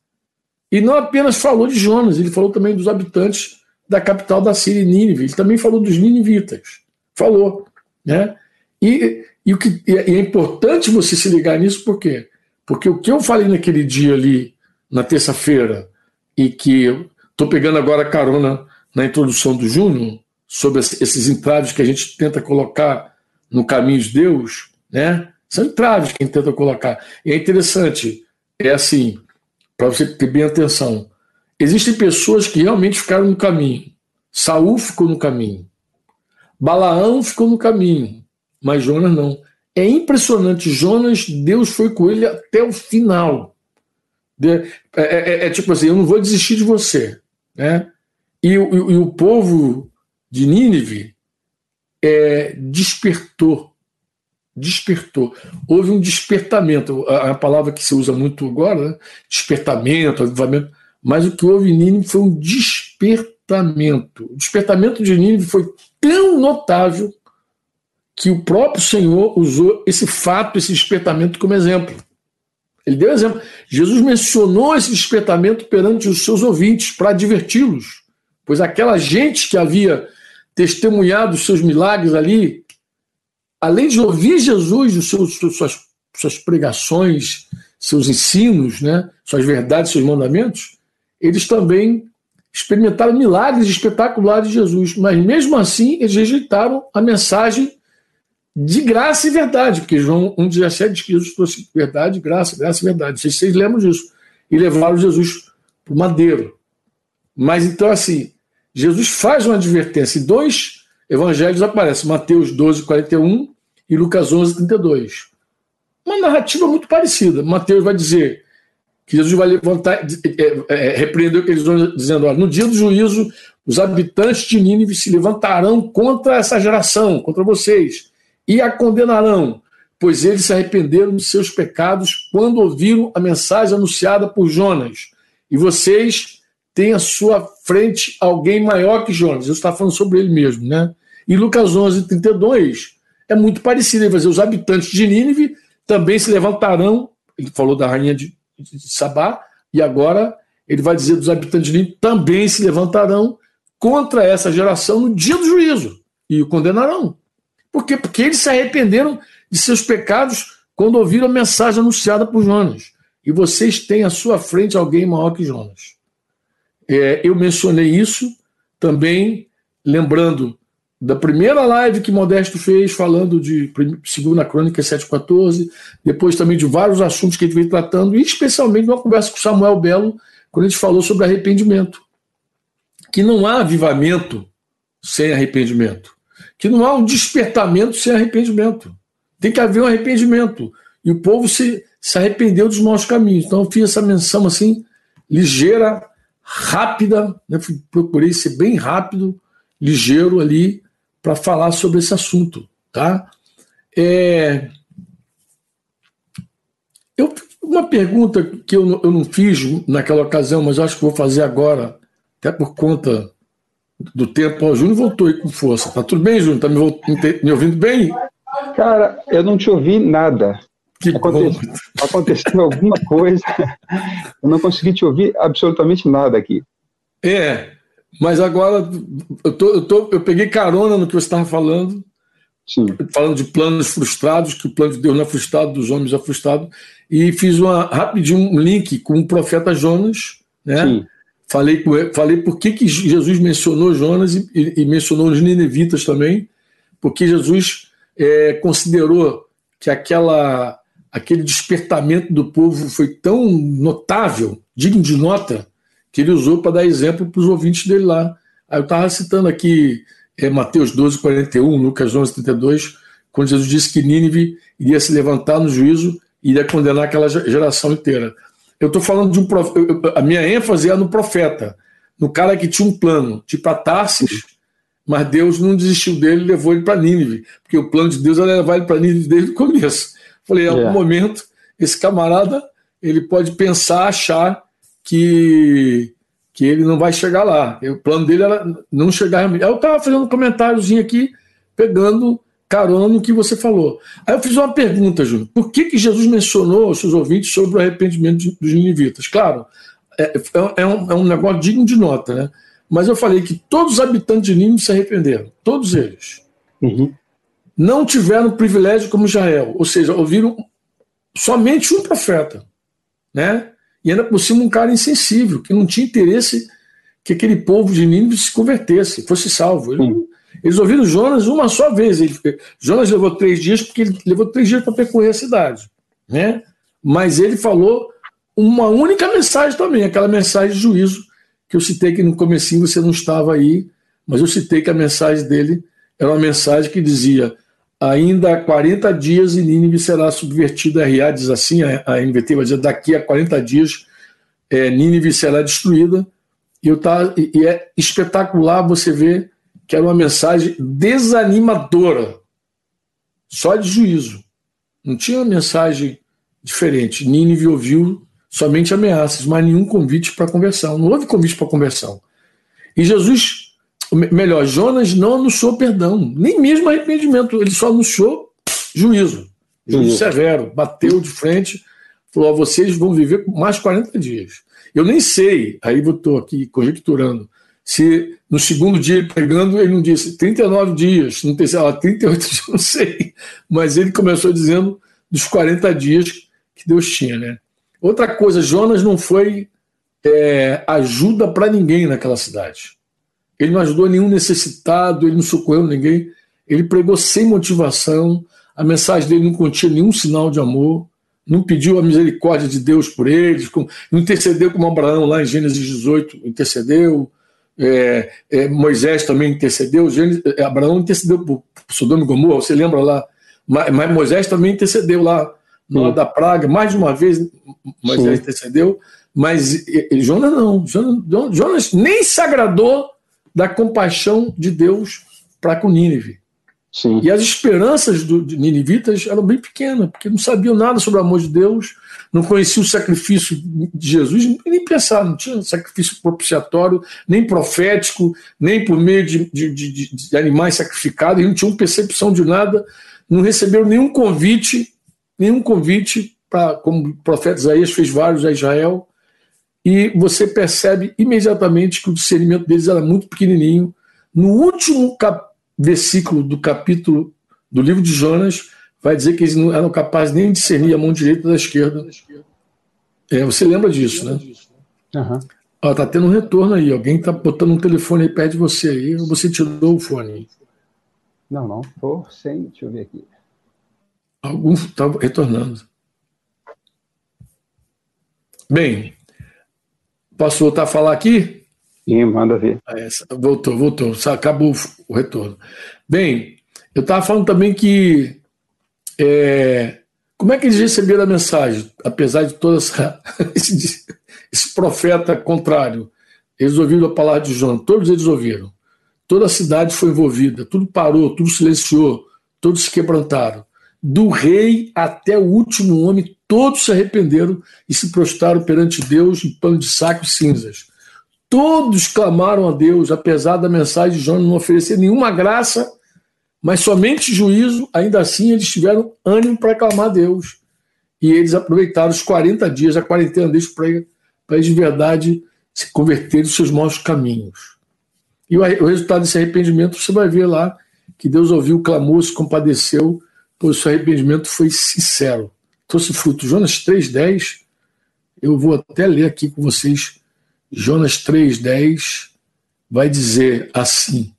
Speaker 3: E não apenas falou de Jonas, ele falou também dos habitantes da capital da Síria, Nínive. Ele também falou dos ninivitas falou. Né? E, e, o que, e é importante você se ligar nisso, por quê? Porque o que eu falei naquele dia ali, na terça-feira, e que estou pegando agora carona na introdução do Júnior, sobre esses entraves que a gente tenta colocar no caminho de Deus, né? São entraves que a gente tenta colocar. E é interessante, é assim, para você ter bem atenção. Existem pessoas que realmente ficaram no caminho. Saul ficou no caminho. Balaão ficou no caminho, mas Jonas não. É impressionante, Jonas, Deus foi com ele até o final. É, é, é, é tipo assim, eu não vou desistir de você. Né? E, e, e o povo de Nínive é, despertou. Despertou. Houve um despertamento. A, a, palavra que se usa muito agora, né? despertamento, avivamento. Mas o que houve em Nínive foi um despertamento. O despertamento de Nínive foi tão notável que o próprio Senhor usou esse fato, esse despertamento como exemplo. Ele deu exemplo. Jesus mencionou esse despertamento perante os seus ouvintes para adverti-los, pois aquela gente que havia testemunhado os seus milagres ali, além de ouvir Jesus, seus, suas, suas pregações, seus ensinos, né, suas verdades, seus mandamentos, eles também experimentaram milagres espetaculares de Jesus, mas mesmo assim eles rejeitaram a mensagem de graça e verdade, porque João 1,17 diz que Jesus trouxe verdade, graça, graça e verdade. Vocês, vocês lembram disso. E levaram Jesus para o madeiro. Mas então, assim, Jesus faz uma advertência. Dois evangelhos aparecem, Mateus 12, 41 e Lucas 11, 32. Uma narrativa muito parecida. Mateus vai dizer que Jesus vai levantar, é, é, repreendeu aqueles homens, dizendo: olha, no dia do juízo, os habitantes de Nínive se levantarão contra essa geração, contra vocês, e a condenarão, pois eles se arrependeram de seus pecados quando ouviram a mensagem anunciada por Jonas. E vocês têm à sua frente alguém maior que Jonas. Jesus está falando sobre ele mesmo, né? E Lucas 11, 32 é muito parecido. Ele vai dizer: os habitantes de Nínive também se levantarão, ele falou da rainha de, de, Sabá, e agora ele vai dizer dos habitantes de Nínive, também se levantarão contra essa geração no dia do juízo e o condenarão. Por quê? Porque eles se arrependeram de seus pecados quando ouviram a mensagem anunciada por Jonas. E vocês têm à sua frente alguém maior que Jonas. É, eu mencionei isso também, lembrando da primeira live que Modesto fez, falando de Segunda Crônica 7,14, depois também de vários assuntos que a gente vem tratando, e especialmente uma conversa com Samuel Belo, quando a gente falou sobre arrependimento. Que não há avivamento sem arrependimento. Que não há um despertamento sem arrependimento. Tem que haver um arrependimento. E o povo se, se arrependeu dos maus caminhos. Então eu fiz essa menção assim, ligeira, rápida, né? procurei ser bem rápido, ligeiro ali, para falar sobre esse assunto. Tá? É... Eu, uma pergunta que eu, eu não fiz naquela ocasião, mas acho que vou fazer agora, até por conta do tempo. O Júnior voltou aí com força. Tá tudo bem, Júnior? Tá me, me ouvindo bem?
Speaker 2: Cara, eu não te ouvi nada. Que aconteceu, aconteceu alguma coisa. Eu não consegui te ouvir absolutamente nada aqui.
Speaker 3: É, mas agora eu, tô, eu, tô, eu peguei carona no que você estava falando. Sim. Falando de planos frustrados, que o plano de Deus não é frustrado, dos homens é frustrado. E fiz uma, rapidinho um link com o profeta Jonas, né? Sim. Falei, falei por que, que Jesus mencionou Jonas e, e, e mencionou os ninevitas também, porque Jesus é, considerou que aquela, aquele despertamento do povo foi tão notável, digno de nota, que ele usou para dar exemplo para os ouvintes dele lá. Aí eu estava citando aqui é, Mateus 12, 41, Lucas 11, 32, quando Jesus disse que Nínive iria se levantar no juízo e iria condenar aquela geração inteira. Eu estou falando de um profeta, a minha ênfase é no profeta, no cara que tinha um plano, tipo a Tarsis, mas Deus não desistiu dele e levou ele para Nínive, porque o plano de Deus era levar ele para Nínive desde o começo. Falei, em algum é. momento, esse camarada ele pode pensar, achar que, que ele não vai chegar lá. O plano dele era não chegar. Eu estava fazendo um comentáriozinho aqui, pegando carona no que você falou. Aí eu fiz uma pergunta, Júnior. Por que, que Jesus mencionou aos seus ouvintes sobre o arrependimento dos ninivitas? Claro, é, é, um, é um negócio digno de nota, né? Mas eu falei que todos os habitantes de Nínive se arrependeram, todos eles. Uhum. Não tiveram privilégio como Israel, ou seja, ouviram somente um profeta, né? E ainda por cima um cara insensível, que não tinha interesse que aquele povo de Nínive se convertesse, fosse salvo. Eles, eles ouviram Jonas uma só vez. Ele, Jonas levou três dias porque ele levou três dias para percorrer a cidade, né? Mas ele falou uma única mensagem também, aquela mensagem de juízo que eu citei que no comecinho você não estava aí, mas eu citei que a mensagem dele era uma mensagem que dizia ainda há 40 dias e Nínive será subvertida. A RA diz assim, a NVT vai dizer daqui a 40 dias é, Nínive será destruída. E, eu tá, e é espetacular você ver que era uma mensagem desanimadora, só de juízo. Não tinha uma mensagem diferente. Nínive ouviu somente ameaças, mas nenhum convite para conversão. Não houve convite para conversão. E Jesus, melhor, Jonas não anunciou perdão, nem mesmo arrependimento, ele só anunciou juízo, juízo severo, bateu de frente, falou: vocês vão viver mais 40 dias. Eu nem sei, aí eu estou aqui conjecturando, se no segundo dia pegando, ele não disse 39 dias, no terceiro, 38 dias, não sei, mas ele começou dizendo dos 40 dias que Deus tinha, né? Outra coisa, Jonas não foi é, ajuda para ninguém naquela cidade. Ele não ajudou nenhum necessitado, ele não socorreu ninguém. Ele pregou sem motivação, a mensagem dele não continha nenhum sinal de amor, não pediu a misericórdia de Deus por eles, não intercedeu como Abraão lá em Gênesis 18, intercedeu. É, é, Moisés também intercedeu, Gênesis, é, Abraão intercedeu por Sodoma e Gomorra, você lembra lá? Mas, mas Moisés também intercedeu lá na hora da praga, mais de uma vez Moisés intercedeu, mas Jonas não. Jonas, Jonas nem se agradou da compaixão de Deus para com Nínive. Sim. E as esperanças do, de ninivitas eram bem pequenas, porque não sabiam nada sobre o amor de Deus, não conheciam o sacrifício de Jesus, nem pensaram, não tinha sacrifício propiciatório, nem profético, nem por meio de, de, de, de animais sacrificados, e não tinham percepção de nada, não receberam nenhum convite nenhum convite para, como o profeta Isaías fez vários a Israel, e você percebe imediatamente que o discernimento deles era muito pequenininho. No último versículo do capítulo do livro de Jonas, vai dizer que eles não eram capazes nem de discernir a mão direita da esquerda. É, você lembra disso, né? Uhum. Ó, tá tendo um retorno aí. Alguém tá botando um telefone aí perto de você aí, ou você tirou o fone?
Speaker 2: Não, não. Tô sem. Deixa eu ver aqui.
Speaker 3: Algum está retornando. Bem, posso voltar a falar aqui?
Speaker 2: Sim, manda ver.
Speaker 3: Ah, voltou, voltou. Acabou o retorno. Bem, eu estava falando também que. É, como é que eles receberam a mensagem, apesar de todo essa, esse, esse profeta contrário? Eles ouviram a palavra de João, todos eles ouviram. Toda a cidade foi envolvida, tudo parou, tudo silenciou, todos se quebrantaram. Do rei até o último homem, todos se arrependeram e se prostraram perante Deus em pano de saco e cinzas. Todos clamaram a Deus, apesar da mensagem de João não oferecer nenhuma graça, mas somente juízo, ainda assim eles tiveram ânimo para clamar a Deus. E eles aproveitaram os 40 dias, a quarentena deles, para de verdade se converterem dos seus maus caminhos. E o, resultado desse arrependimento, você vai ver lá que Deus ouviu o clamor, se compadeceu, pois seu arrependimento foi sincero. Trouxe fruto. Jonas 3,10, eu vou até ler aqui com vocês. Jonas 3,10 vai dizer assim: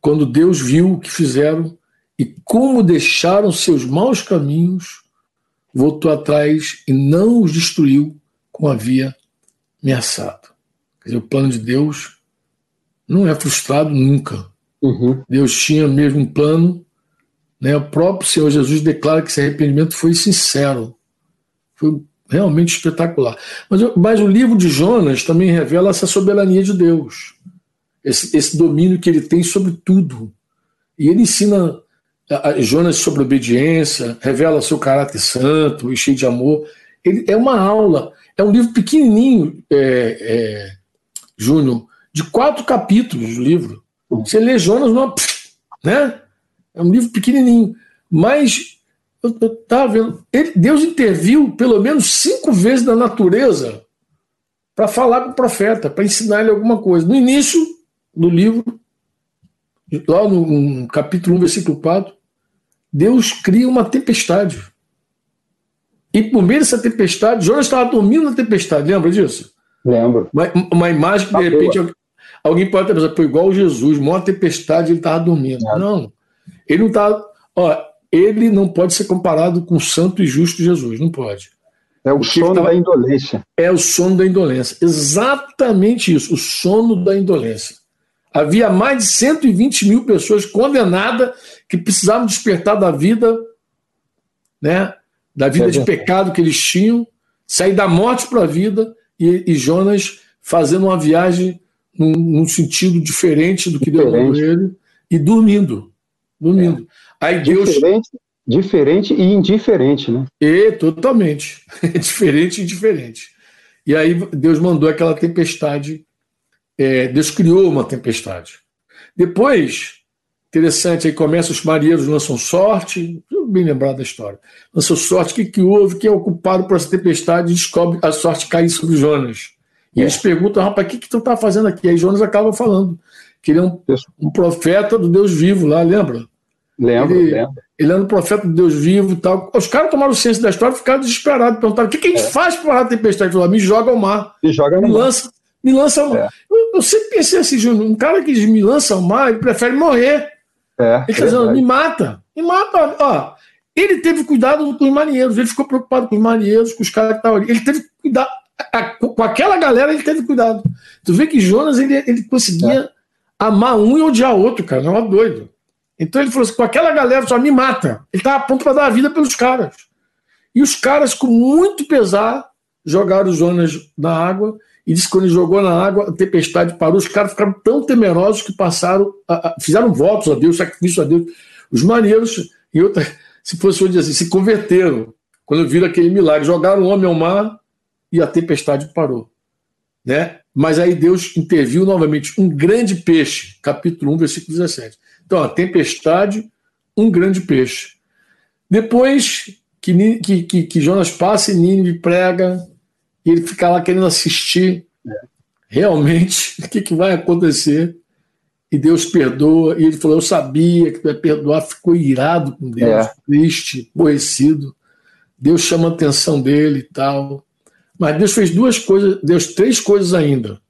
Speaker 3: Quando Deus viu o que fizeram e como deixaram seus maus caminhos, voltou atrás e não os destruiu como havia ameaçado. Quer dizer, o plano de Deus não é frustrado nunca. Uhum. Deus tinha mesmo um plano. Né? O próprio Senhor Jesus declara que esse arrependimento foi sincero. Foi realmente espetacular. Mas, mas o livro de Jonas também revela essa soberania de Deus, esse, esse domínio que ele tem sobre tudo. E ele ensina a, Jonas sobre obediência, revela seu caráter santo e cheio de amor. Ele é uma aula, é um livro pequenininho, é, é, Júnior, de quatro capítulos do livro. Você lê Jonas, não, né? É um livro pequenininho. Mas eu estava vendo, ele, Deus interviu pelo menos cinco vezes na natureza para falar com o profeta, para ensinar ele alguma coisa. No início do livro, lá no, no capítulo 1, versículo 4, Deus cria uma tempestade. E por meio dessa tempestade, Jonas estava dormindo na tempestade, lembra disso?
Speaker 2: Lembro.
Speaker 3: Uma, uma imagem que, de tá repente, Alguém pode até pensar, igual Jesus, maior tempestade, ele estava dormindo. É. Não. Ele não está. Ó, ele não pode ser comparado com o santo e justo Jesus, não pode.
Speaker 2: É o sono tava... da indolência.
Speaker 3: É o sono da indolência. Exatamente isso, o sono da indolência. Havia mais de 120 mil pessoas condenadas que precisavam despertar da vida, né, da vida é de pecado que eles tinham, sair da morte para a vida, e, e Jonas fazendo uma viagem num, num sentido diferente do que diferente. deu ele e dormindo. Dormindo.
Speaker 2: É. Aí Deus. Diferente, diferente e indiferente, né?
Speaker 3: E totalmente. diferente e indiferente. E aí Deus mandou aquela tempestade. É, Deus criou uma tempestade. Depois, interessante, aí começa os marinheiros lançam sorte, bem lembrado da história. Lançam sorte, o que, que houve? Quem é o culpado por essa tempestade descobre a sorte cair sobre Jonas. E eles perguntam, rapaz, o que, que tu está fazendo aqui? Aí Jonas acaba falando que ele é um, um profeta do Deus vivo lá, lembra?
Speaker 2: Lembro,
Speaker 3: ele,
Speaker 2: lembro.
Speaker 3: Ele é um profeta do Deus vivo e tal. Os caras tomaram ciência da história e ficaram desesperados. Perguntaram: o que, que a gente é. faz para parar a tempestade? Ele falou: me joga ao mar.
Speaker 2: Me joga
Speaker 3: me lança, Me lança ao mar. É. Eu, eu, sempre pensei assim, Júnior: um cara que me lança ao mar, ele prefere morrer.
Speaker 2: É,
Speaker 3: ele está dizendo: me mata. Me mata. Ó, ele teve cuidado com os marinheiros, ele ficou preocupado com os marinheiros, com os caras que estavam ali. Ele teve cuidado com aquela galera ele teve cuidado. Tu vê que Jonas ele, ele conseguia é. amar um e odiar outro, cara. Não é doido. Então ele falou assim: com aquela galera só me mata. Ele estava a ponto para dar a vida pelos caras. E os caras, com muito pesar, jogaram Jonas na água. E disse que quando ele jogou na água, a tempestade parou. Os caras ficaram tão temerosos que passaram, a, a, fizeram votos a Deus, sacrifício a Deus. Os marinheiros, em outra, se fosse dizer assim, se converteram quando viram aquele milagre. Jogaram o homem ao mar e a tempestade parou. Né? Mas aí Deus interviu novamente, um grande peixe, capítulo 1, versículo 17. Então, a tempestade, um grande peixe. Depois, que, que, que, que Jonas passa e Nínive prega, e ele fica lá querendo assistir é. realmente o que, que vai acontecer. E Deus perdoa. E ele falou: Eu sabia que tu ia perdoar. Ficou irado com Deus, é. triste, aborrecido. Deus chama a atenção dele e tal. Mas Deus fez duas coisas, Deus três coisas ainda.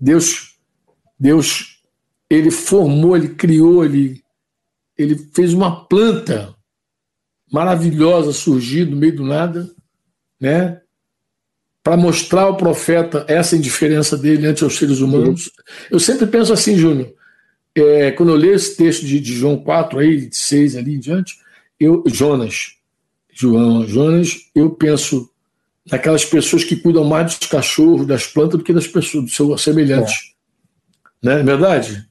Speaker 3: Deus, Deus, ele formou, ele criou, ele, ele fez uma planta maravilhosa surgir do meio do nada, né? Para mostrar ao profeta essa indiferença dele ante os seres humanos. Eu sempre penso assim, Júnior, é, quando eu leio esse texto de, de, João 4, aí, de 6 ali em diante, eu, Jonas, João, Jonas, eu penso naquelas pessoas que cuidam mais dos cachorros, das plantas, do que das pessoas, do seu semelhante. É. Não é verdade?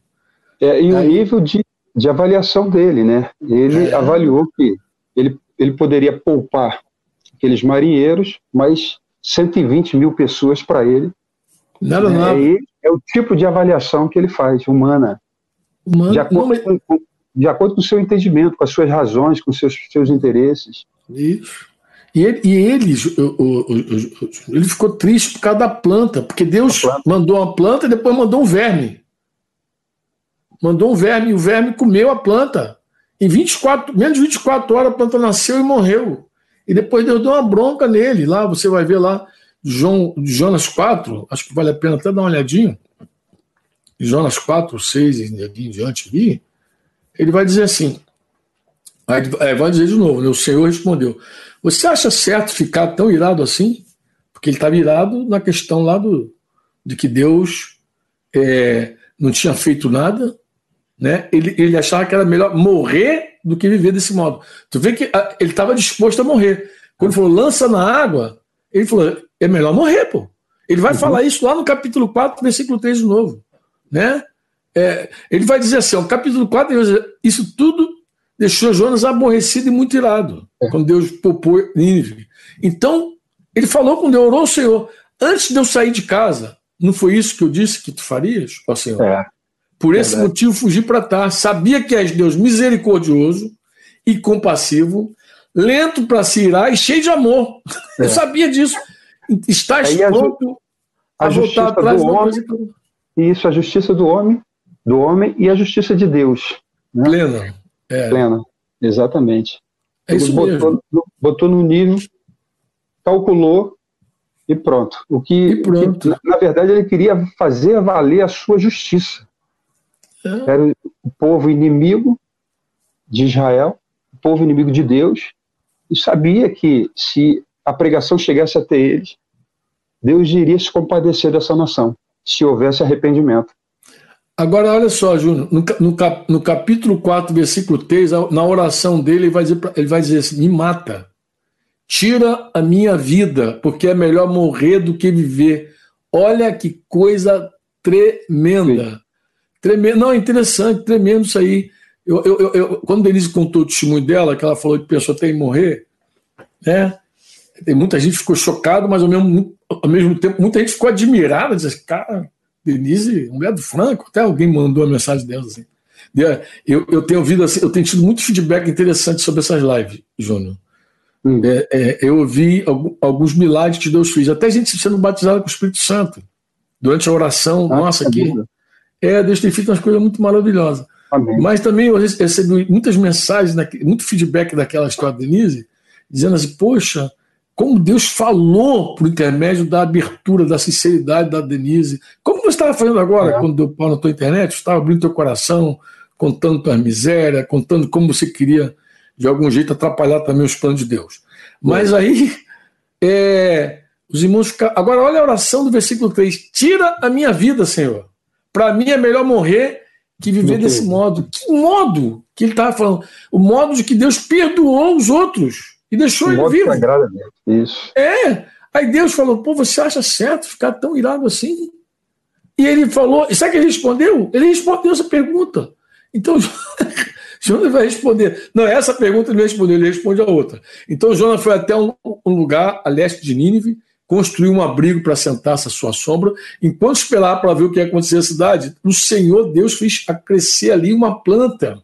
Speaker 2: É, e o nível de, de avaliação dele, né? Ele é. avaliou que ele, ele poderia poupar aqueles marinheiros, mas 120 mil pessoas para ele.
Speaker 3: Nada, é, nada.
Speaker 2: É, o tipo de avaliação que ele faz, humana. humana de, acordo não, com, de acordo com o seu entendimento, com as suas razões, com os seus, seus interesses.
Speaker 3: Isso. E ele, e ele, ele ficou triste por causa da planta, porque Deus planta. mandou uma planta e depois mandou um verme. Mandou um verme, e o verme comeu a planta. Em 24, menos de 24 horas a planta nasceu e morreu. E depois Deus deu uma bronca nele. Lá você vai ver lá João, Jonas 4, acho que vale a pena até dar uma olhadinha. Jonas 4, 6 e em diante ali, ele vai dizer assim. É, vai dizer de novo, né? o Senhor respondeu: Você acha certo ficar tão irado assim? Porque ele estava irado na questão lá do, de que Deus é, não tinha feito nada, né? Ele, ele achava que era melhor morrer do que viver desse modo. Tu vê que a, ah, ele estava disposto a morrer. Quando falou lança na água, ele falou: é melhor morrer, pô. Ele vai uhum. falar isso lá no capítulo 4, versículo 3 de novo. Né? É, ele vai dizer assim: o capítulo 4, isso tudo deixou Jonas aborrecido e muito irado, é. quando Deus poupou Nínive. Então, ele falou com Deus, orou ao Senhor: antes de eu sair de casa, não foi isso que eu disse que tu farias, ó Senhor? É. Por esse Verdade. motivo, fugi para Tar. Sabia que és Deus misericordioso e compassivo, lento para se irar e cheio de amor. É. Eu sabia disso. Estás Aí pronto
Speaker 2: a, a voltar atrás do homem, Isso, a justiça do homem, do homem e a justiça de Deus.
Speaker 3: Né? Plena.
Speaker 2: É. Plena, exatamente.
Speaker 3: É Ele
Speaker 2: botou, botou no nível, calculou e pronto. O que,
Speaker 3: e pronto.
Speaker 2: que, na verdade, ele queria fazer valer a sua justiça. É. Era o povo inimigo de Israel, o povo inimigo de Deus, e sabia que se a pregação chegasse até eles, Deus iria se compadecer dessa nação, se houvesse arrependimento.
Speaker 3: Agora, olha só, Júnior, no, no, cap, no, capítulo 4, versículo 3, na oração dele, ele vai dizer, ele vai dizer assim: me mata, tira a minha vida, porque é melhor morrer do que viver. Olha que coisa tremenda. Tremendo, não, é interessante, tremendo isso aí. Eu, eu, eu, quando Denise contou o testemunho dela, que ela falou que pensou até em morrer, né? Tem muita gente ficou chocada, mas ao mesmo, ao mesmo tempo muita gente ficou admirada, disse, cara, Denise, mulher do Franco, até alguém mandou a mensagem dela assim. Eu, eu tenho ouvido assim, eu tenho tido muito feedback interessante sobre essas lives, Júnior. Hum. É, é, eu ouvi alguns milagres que Deus fez, até gente sendo batizada com o Espírito Santo durante a oração. Ah, nossa, que, é, Deus tem feito umas coisas muito maravilhosas. Amém. Mas também eu recebi muitas mensagens, muito feedback daquela história da Denise, dizendo assim: poxa, como Deus falou por intermédio da abertura, da sinceridade da Denise. Como você estava fazendo agora, é. quando deu pau na tua internet, você estava abrindo teu coração, contando tua miséria, contando como você queria, de algum jeito, atrapalhar também os planos de Deus. Mas é. aí, é, os irmãos ficam. Agora, olha a oração do versículo 3: Tira a minha vida, Senhor. Para mim é melhor morrer que viver desse modo. Que modo que ele estava falando? O modo de que Deus perdoou os outros e deixou o ele vivo.
Speaker 2: Isso.
Speaker 3: É. Aí Deus falou: pô, você acha certo ficar tão irado assim? E ele falou: sabe o que ele respondeu? Ele respondeu essa pergunta. Então, Jonas vai responder. Não, essa pergunta ele não respondeu, ele responde a outra. Então, Jonas foi até um, um lugar a leste de Nínive construiu um abrigo para sentar-se à sua sombra, enquanto esperava para ver o que ia acontecer na cidade, o Senhor Deus fez crescer ali uma planta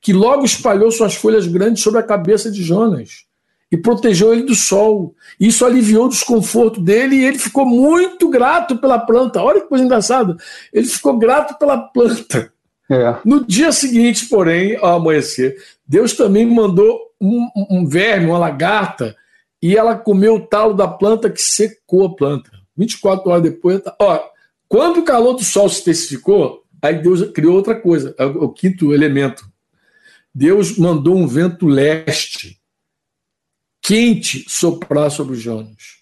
Speaker 3: que logo espalhou suas folhas grandes sobre a cabeça de Jonas. e protegeu ele do sol. Isso aliviou o desconforto dele e ele ficou muito grato pela planta. Olha que coisa engraçada. Ele ficou grato pela planta. É. No dia seguinte, porém, ao amanhecer, Deus também mandou um, um verme, uma lagarta, e ela comeu o talo da planta que secou a planta. 24 horas depois, tá, ó, quando o calor do sol se especificou, aí Deus criou outra coisa, é o quinto elemento. Deus mandou um vento leste quente soprar sobre os Jonas.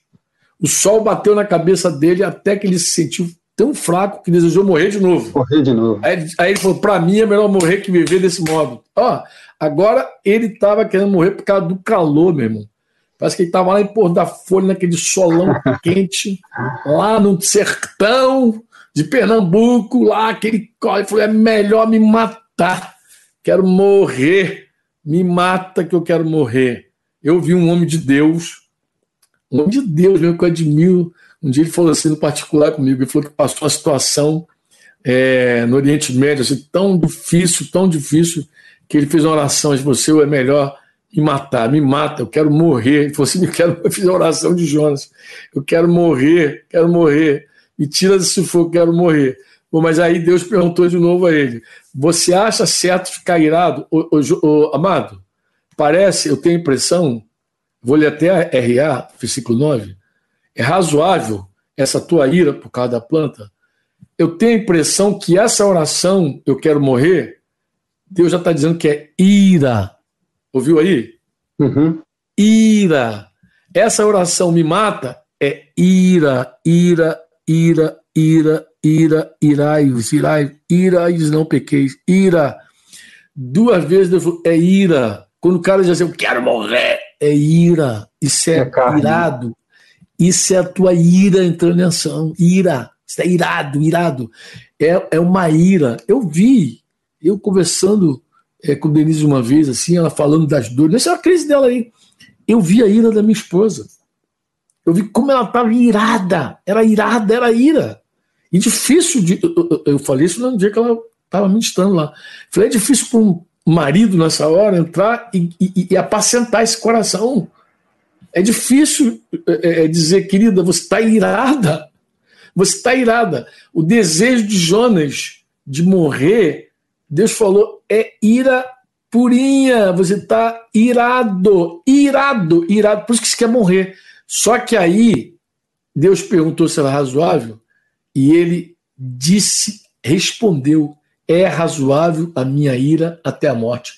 Speaker 3: O sol bateu na cabeça dele até que ele se sentiu tão fraco que desejou morrer de novo.
Speaker 2: Morrer de novo.
Speaker 3: Aí, aí ele falou: para mim é melhor morrer que viver desse modo. Ó, agora ele estava querendo morrer por causa do calor, meu irmão. Parece que ele estava lá em Porto da Folha, naquele solão quente, lá no sertão de Pernambuco, lá aquele corre. Ele falou: é melhor me matar. Quero morrer. Me mata que eu quero morrer eu vi um homem de Deus, um homem de Deus mesmo que eu admiro. Um dia ele falou assim no particular comigo, ele falou que passou uma situação é, no Oriente Médio assim, tão difícil, tão difícil, que ele fez uma oração, de você é melhor me matar, me mata, eu quero morrer. Ele falou assim, eu, quero, eu fiz a oração de Jonas, eu quero morrer, quero morrer, me tira desse fogo, quero morrer. Bom, mas aí Deus perguntou de novo a ele, você acha certo ficar irado? Ô, ô, ô, amado, parece, eu tenho a impressão, vou ler até a RA, versículo 9, é razoável essa tua ira por causa da planta? Eu tenho a impressão que essa oração, eu quero morrer, Deus já está dizendo que é ira. Ouviu aí?
Speaker 2: Uhum.
Speaker 3: Ira. Essa oração me mata é ira, ira, ira, ira, ira, irai-vos, irai, não pequeis, ira. Duas vezes Deus falou, é ira. Quando o cara diz assim, eu quero morrer, é ira. Isso é, é irado. Isso é a tua ira entrando em ação. Ira. Isso é irado, irado. É, é uma ira. Eu vi, eu conversando é, com Denise uma vez, assim, ela falando das dores. Essa é a crise dela aí. Eu vi a ira da minha esposa. Eu vi como ela estava irada. Era irada, era ira. E difícil de. Eu, eu, falei isso no dia que ela estava ministrando lá. Falei, é difícil para um, marido nessa hora entrar e, e, e apacentar esse coração. É difícil é, é dizer, querida, você está irada. Você está irada. O desejo de Jonas de morrer, Deus falou, é ira purinha. Você está irado, irado, irado. Por isso que você quer morrer. Só que aí, Deus perguntou se era razoável e ele disse, respondeu, é razoável a minha ira até a morte.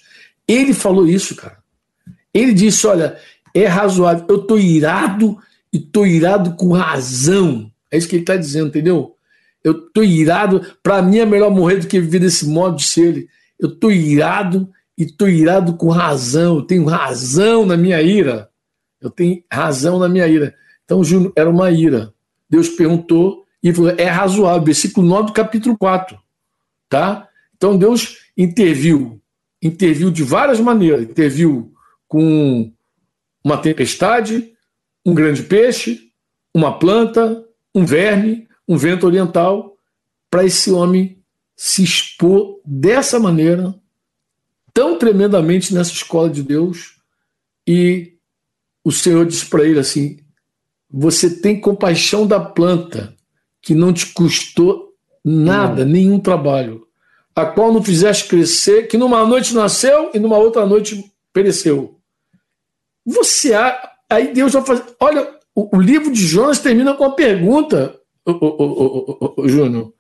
Speaker 3: Ele falou isso, cara. Ele disse: olha, é razoável, eu estou irado e estou irado com razão. É isso que ele está dizendo, entendeu? Eu estou irado, para mim é melhor morrer do que viver desse modo de ser. Eu estou irado e estou irado com razão, eu tenho razão na minha ira. Eu tenho razão na minha ira. Então, Júnior, era uma ira. Deus perguntou e falou: é razoável. Versículo 9 do capítulo 4 tá? Então Deus interviu, interviu de várias maneiras, interviu com uma tempestade, um grande peixe, uma planta, um verme, um vento oriental, para esse homem se expor dessa maneira, tão tremendamente nessa escola de Deus, e o Senhor disse para ele assim: Você tem compaixão da planta, que não te custou Nada, não. nenhum trabalho. A qual não fizeste crescer, que numa noite nasceu e numa outra noite pereceu. Você. Aí Deus vai fazer. Olha, o, livro de Jonas termina com uma pergunta, o, o, o, Júnior.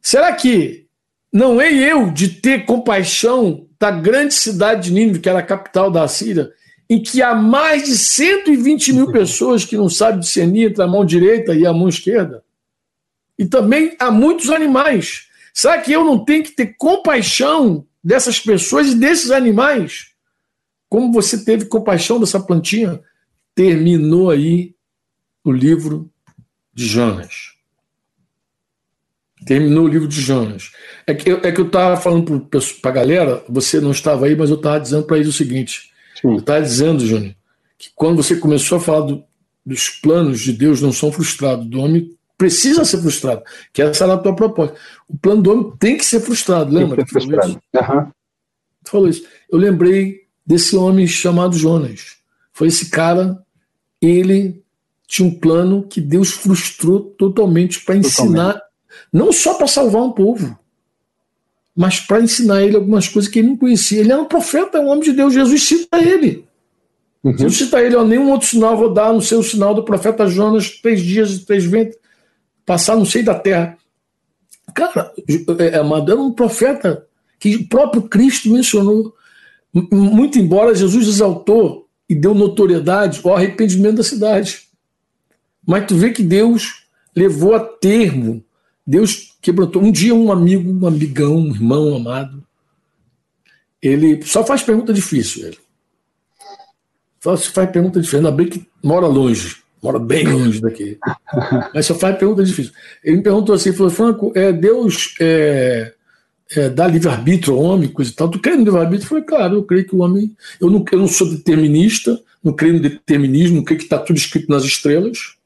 Speaker 3: Será que não é eu de ter compaixão da grande cidade de Nínive, que era a capital da Síria, em que há mais de 120 mil pessoas que não sabem discernir entre a mão direita e a mão esquerda? E também há muitos animais. Será que eu não tenho que ter compaixão dessas pessoas e desses animais? Como você teve compaixão dessa plantinha? Terminou aí o livro de Jonas. Terminou o livro de Jonas. É que, é que eu estava falando para a galera, você não estava aí, mas eu estava dizendo para eles o seguinte: Sim. eu estava dizendo, Júnior, que quando você começou a falar do, dos planos de Deus não são frustrados, do homem precisa ser frustrado, que essa era a tua proposta. O plano do homem tem que ser frustrado, lembra? Tem que ser frustrado. Uhum. Tu falou isso. Eu lembrei desse homem chamado Jonas. foi esse cara, ele tinha um plano que Deus frustrou totalmente para ensinar, não só para salvar um povo, mas para ensinar ele algumas coisas que ele não conhecia. Ele era um profeta, um homem de Deus. Jesus cita ele. Uhum. Jesus cita ele, ó, nenhum outro sinal vou dar no seu sinal do profeta Jonas, três dias e três ventos, passar no seio da terra. Cara, é, é, amado, era um profeta que o próprio Cristo mencionou. Muito embora Jesus exaltou e deu notoriedade ao arrependimento da cidade. Mas tu vê que Deus levou a termo, Deus quebrantou. Um dia um amigo, um amigão, um irmão amado, ele só faz pergunta difícil, ele. Só faz pergunta difícil, ainda bem que mora longe, mora bem longe daqui. Mas só faz pergunta difícil. Ele me perguntou assim, falou, Franco, é, Deus é, é, dá livre-arbítrio ao homem, coisa e tal. Tu crê no livre-arbítrio? Eu falei, claro, eu creio que o homem. Eu não, eu não sou determinista, não creio no determinismo, não creio que está tudo escrito nas estrelas,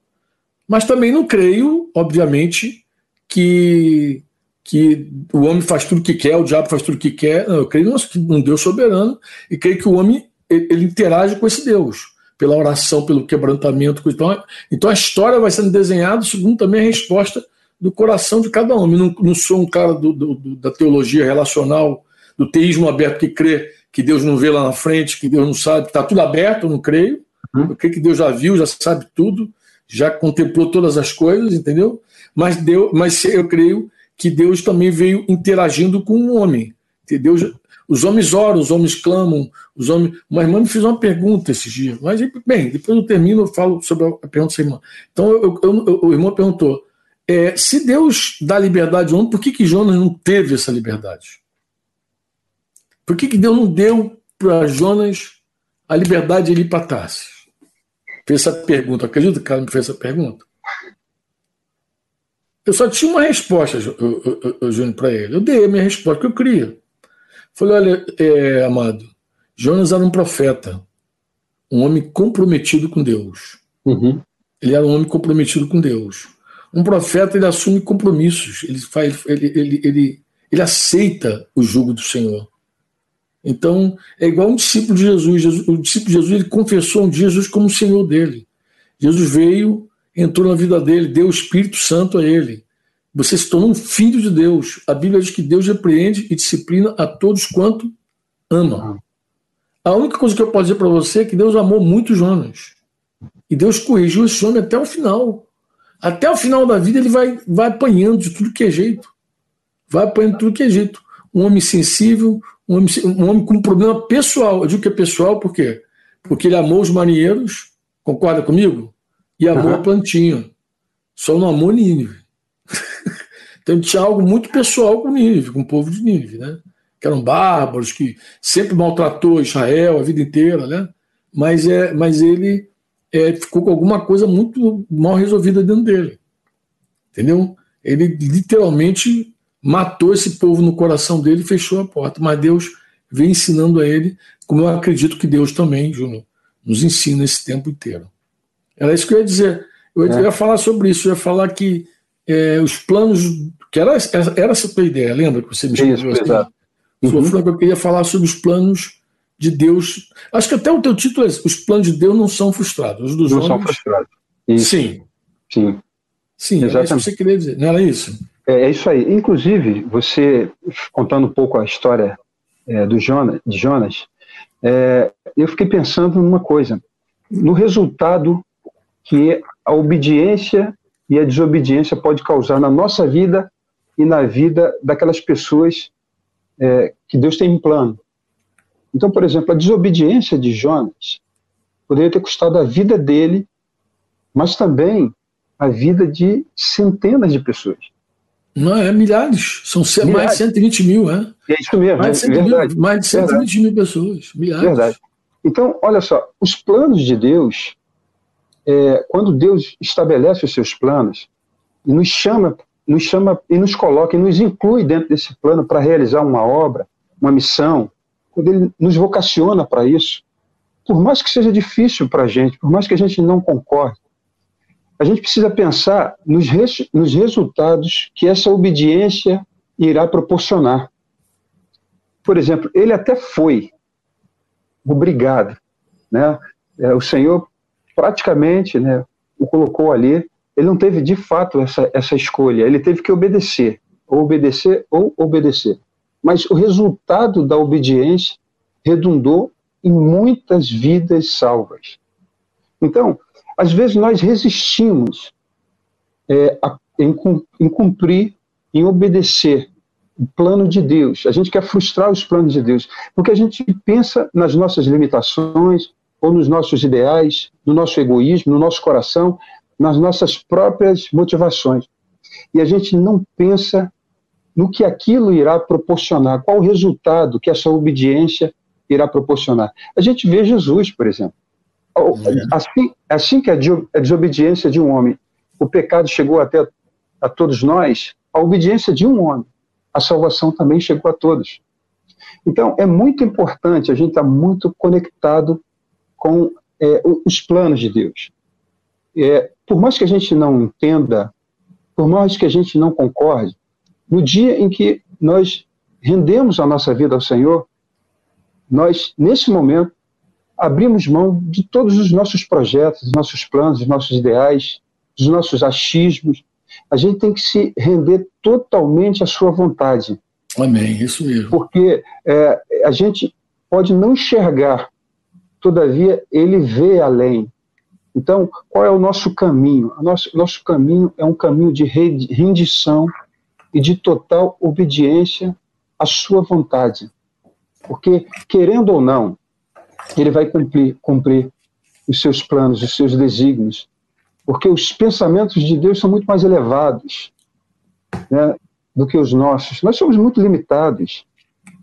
Speaker 3: mas também não creio, obviamente, que, que o homem faz tudo o que quer, o diabo faz tudo o que quer. Não, eu creio num Deus soberano e creio que o homem ele, ele interage com esse Deus pela oração, pelo quebrantamento. Então, então a história vai sendo desenhada segundo também a resposta do coração de cada homem. Não, não sou um cara do, do, da teologia relacional, do teísmo aberto que crê que Deus não vê lá na frente, que Deus não sabe, que está tudo aberto, eu não creio. Uhum. Eu creio que Deus já viu, já sabe tudo, já contemplou todas as coisas, entendeu? Mas, Deus, mas eu creio que Deus também veio interagindo com o homem. Deus, os homens oram, os homens clamam, os homens. Uma irmã me fez uma pergunta esses dias, mas bem, depois eu termino, eu falo sobre a pergunta dessa irmã. Então eu, eu, eu, o irmão perguntou: é, se Deus dá liberdade ao homem, por que, que Jonas não teve essa liberdade? Por que, que Deus não deu para Jonas a liberdade de ir para Tarsis? Fez essa pergunta. Acredita que o cara me fez essa pergunta? Eu só tinha uma resposta, Júnior, para ele. Eu dei a minha resposta que eu queria. Falei: olha, é, amado, Jonas era um profeta, um homem comprometido com Deus. Uhum. Ele era um homem comprometido com Deus. Um profeta ele assume compromissos, ele, faz, ele, ele, ele, ele aceita o jugo do Senhor. Então, é igual um discípulo de Jesus. O discípulo de Jesus ele confessou um dia Jesus como o Senhor dele. Jesus veio, entrou na vida dele, deu o Espírito Santo a ele. Você se tornou um filho de Deus. A Bíblia diz que Deus repreende e disciplina a todos quanto ama. A única coisa que eu posso dizer para você é que Deus amou muito Jonas. E Deus corrigiu esse homem até o final. Até o final da vida ele vai, vai apanhando de tudo que é jeito. Vai apanhando de tudo que é jeito. Um homem sensível, um homem, um homem com um problema pessoal. Eu digo que é pessoal por quê? Porque ele amou os marinheiros, concorda comigo? E amou uhum. a plantinha. Só não amou Nínive. então tinha algo muito pessoal com Nínive, com o povo de Nínive, né? Que eram bárbaros, que sempre maltratou Israel a vida inteira, né? Mas, é, mas ele é, ficou com alguma coisa muito mal resolvida dentro dele. Entendeu? Ele literalmente matou esse povo no coração dele e fechou a porta. Mas Deus vem ensinando a ele, como eu acredito que Deus também, Júnior, nos ensina esse tempo inteiro. Era isso que eu ia dizer. Eu ia, é. ia falar sobre isso, eu ia falar que é, os planos. que era, era essa a tua ideia, lembra que você me
Speaker 2: chamou assim? Exato.
Speaker 3: Uhum. Eu queria falar sobre os planos de Deus. Acho que até o teu título é os planos de Deus não são frustrados. Os dos
Speaker 2: não
Speaker 3: homens,
Speaker 2: são frustrados. Isso.
Speaker 3: Sim.
Speaker 2: Sim.
Speaker 3: Sim, Exatamente. é isso que você queria dizer, não era isso?
Speaker 2: É, é isso aí. Inclusive, você, contando um pouco a história é, do Jonas, de Jonas, é, eu fiquei pensando numa coisa, no resultado que a obediência e a desobediência pode causar na nossa vida e na vida daquelas pessoas é, que Deus tem em plano. Então, por exemplo, a desobediência de Jonas poderia ter custado a vida dele, mas também a vida de centenas de pessoas.
Speaker 3: Não, é milhares. São milhares. mais de 120 mil, é?
Speaker 2: É isso mesmo,
Speaker 3: mais de, 100
Speaker 2: verdade.
Speaker 3: Mil, mais de 120 verdade. mil pessoas. Milhares.
Speaker 2: Verdade. Então, olha só, os planos de Deus, é, quando Deus estabelece os seus planos e nos chama, nos chama e nos coloca e nos inclui dentro desse plano para realizar uma obra, uma missão, quando ele nos vocaciona para isso, por mais que seja difícil para a gente, por mais que a gente não concorde, a gente precisa pensar nos, res, nos resultados que essa obediência irá proporcionar. Por exemplo, ele até foi obrigado, né? É, o Senhor praticamente né, o colocou ali. Ele não teve de fato essa, essa escolha, ele teve que obedecer, ou obedecer ou obedecer. Mas o resultado da obediência redundou em muitas vidas salvas. Então, às vezes nós resistimos é, a, em, em cumprir, em obedecer o plano de Deus. A gente quer frustrar os planos de Deus, porque a gente pensa nas nossas limitações, ou nos nossos ideais, no nosso egoísmo, no nosso coração, nas nossas próprias motivações. E a gente não pensa no que aquilo irá proporcionar, qual o resultado que essa obediência irá proporcionar. A gente vê Jesus, por exemplo. Assim, assim que a desobediência de um homem, o pecado chegou até a todos nós, a obediência de um homem, a salvação também chegou a todos. Então, é muito importante, a gente estar tá muito conectado com é, os planos de Deus. É, por mais que a gente não entenda, por mais que a gente não concorde, no dia em que nós rendemos a nossa vida ao Senhor, nós, nesse momento, abrimos mão de todos os nossos projetos, dos nossos planos, dos nossos ideais, dos nossos achismos. A gente tem que se render totalmente à sua vontade.
Speaker 3: Amém, isso mesmo.
Speaker 2: Porque é, a gente pode não enxergar, todavia ele vê além. Então, qual é o nosso caminho? O nosso, nosso caminho é um caminho de rendição e de total obediência à sua vontade. Porque, querendo ou não, ele vai cumprir, cumprir os seus planos, os seus desígnios. Porque os pensamentos de Deus são muito mais elevados né, do que os nossos. Nós somos muito limitados.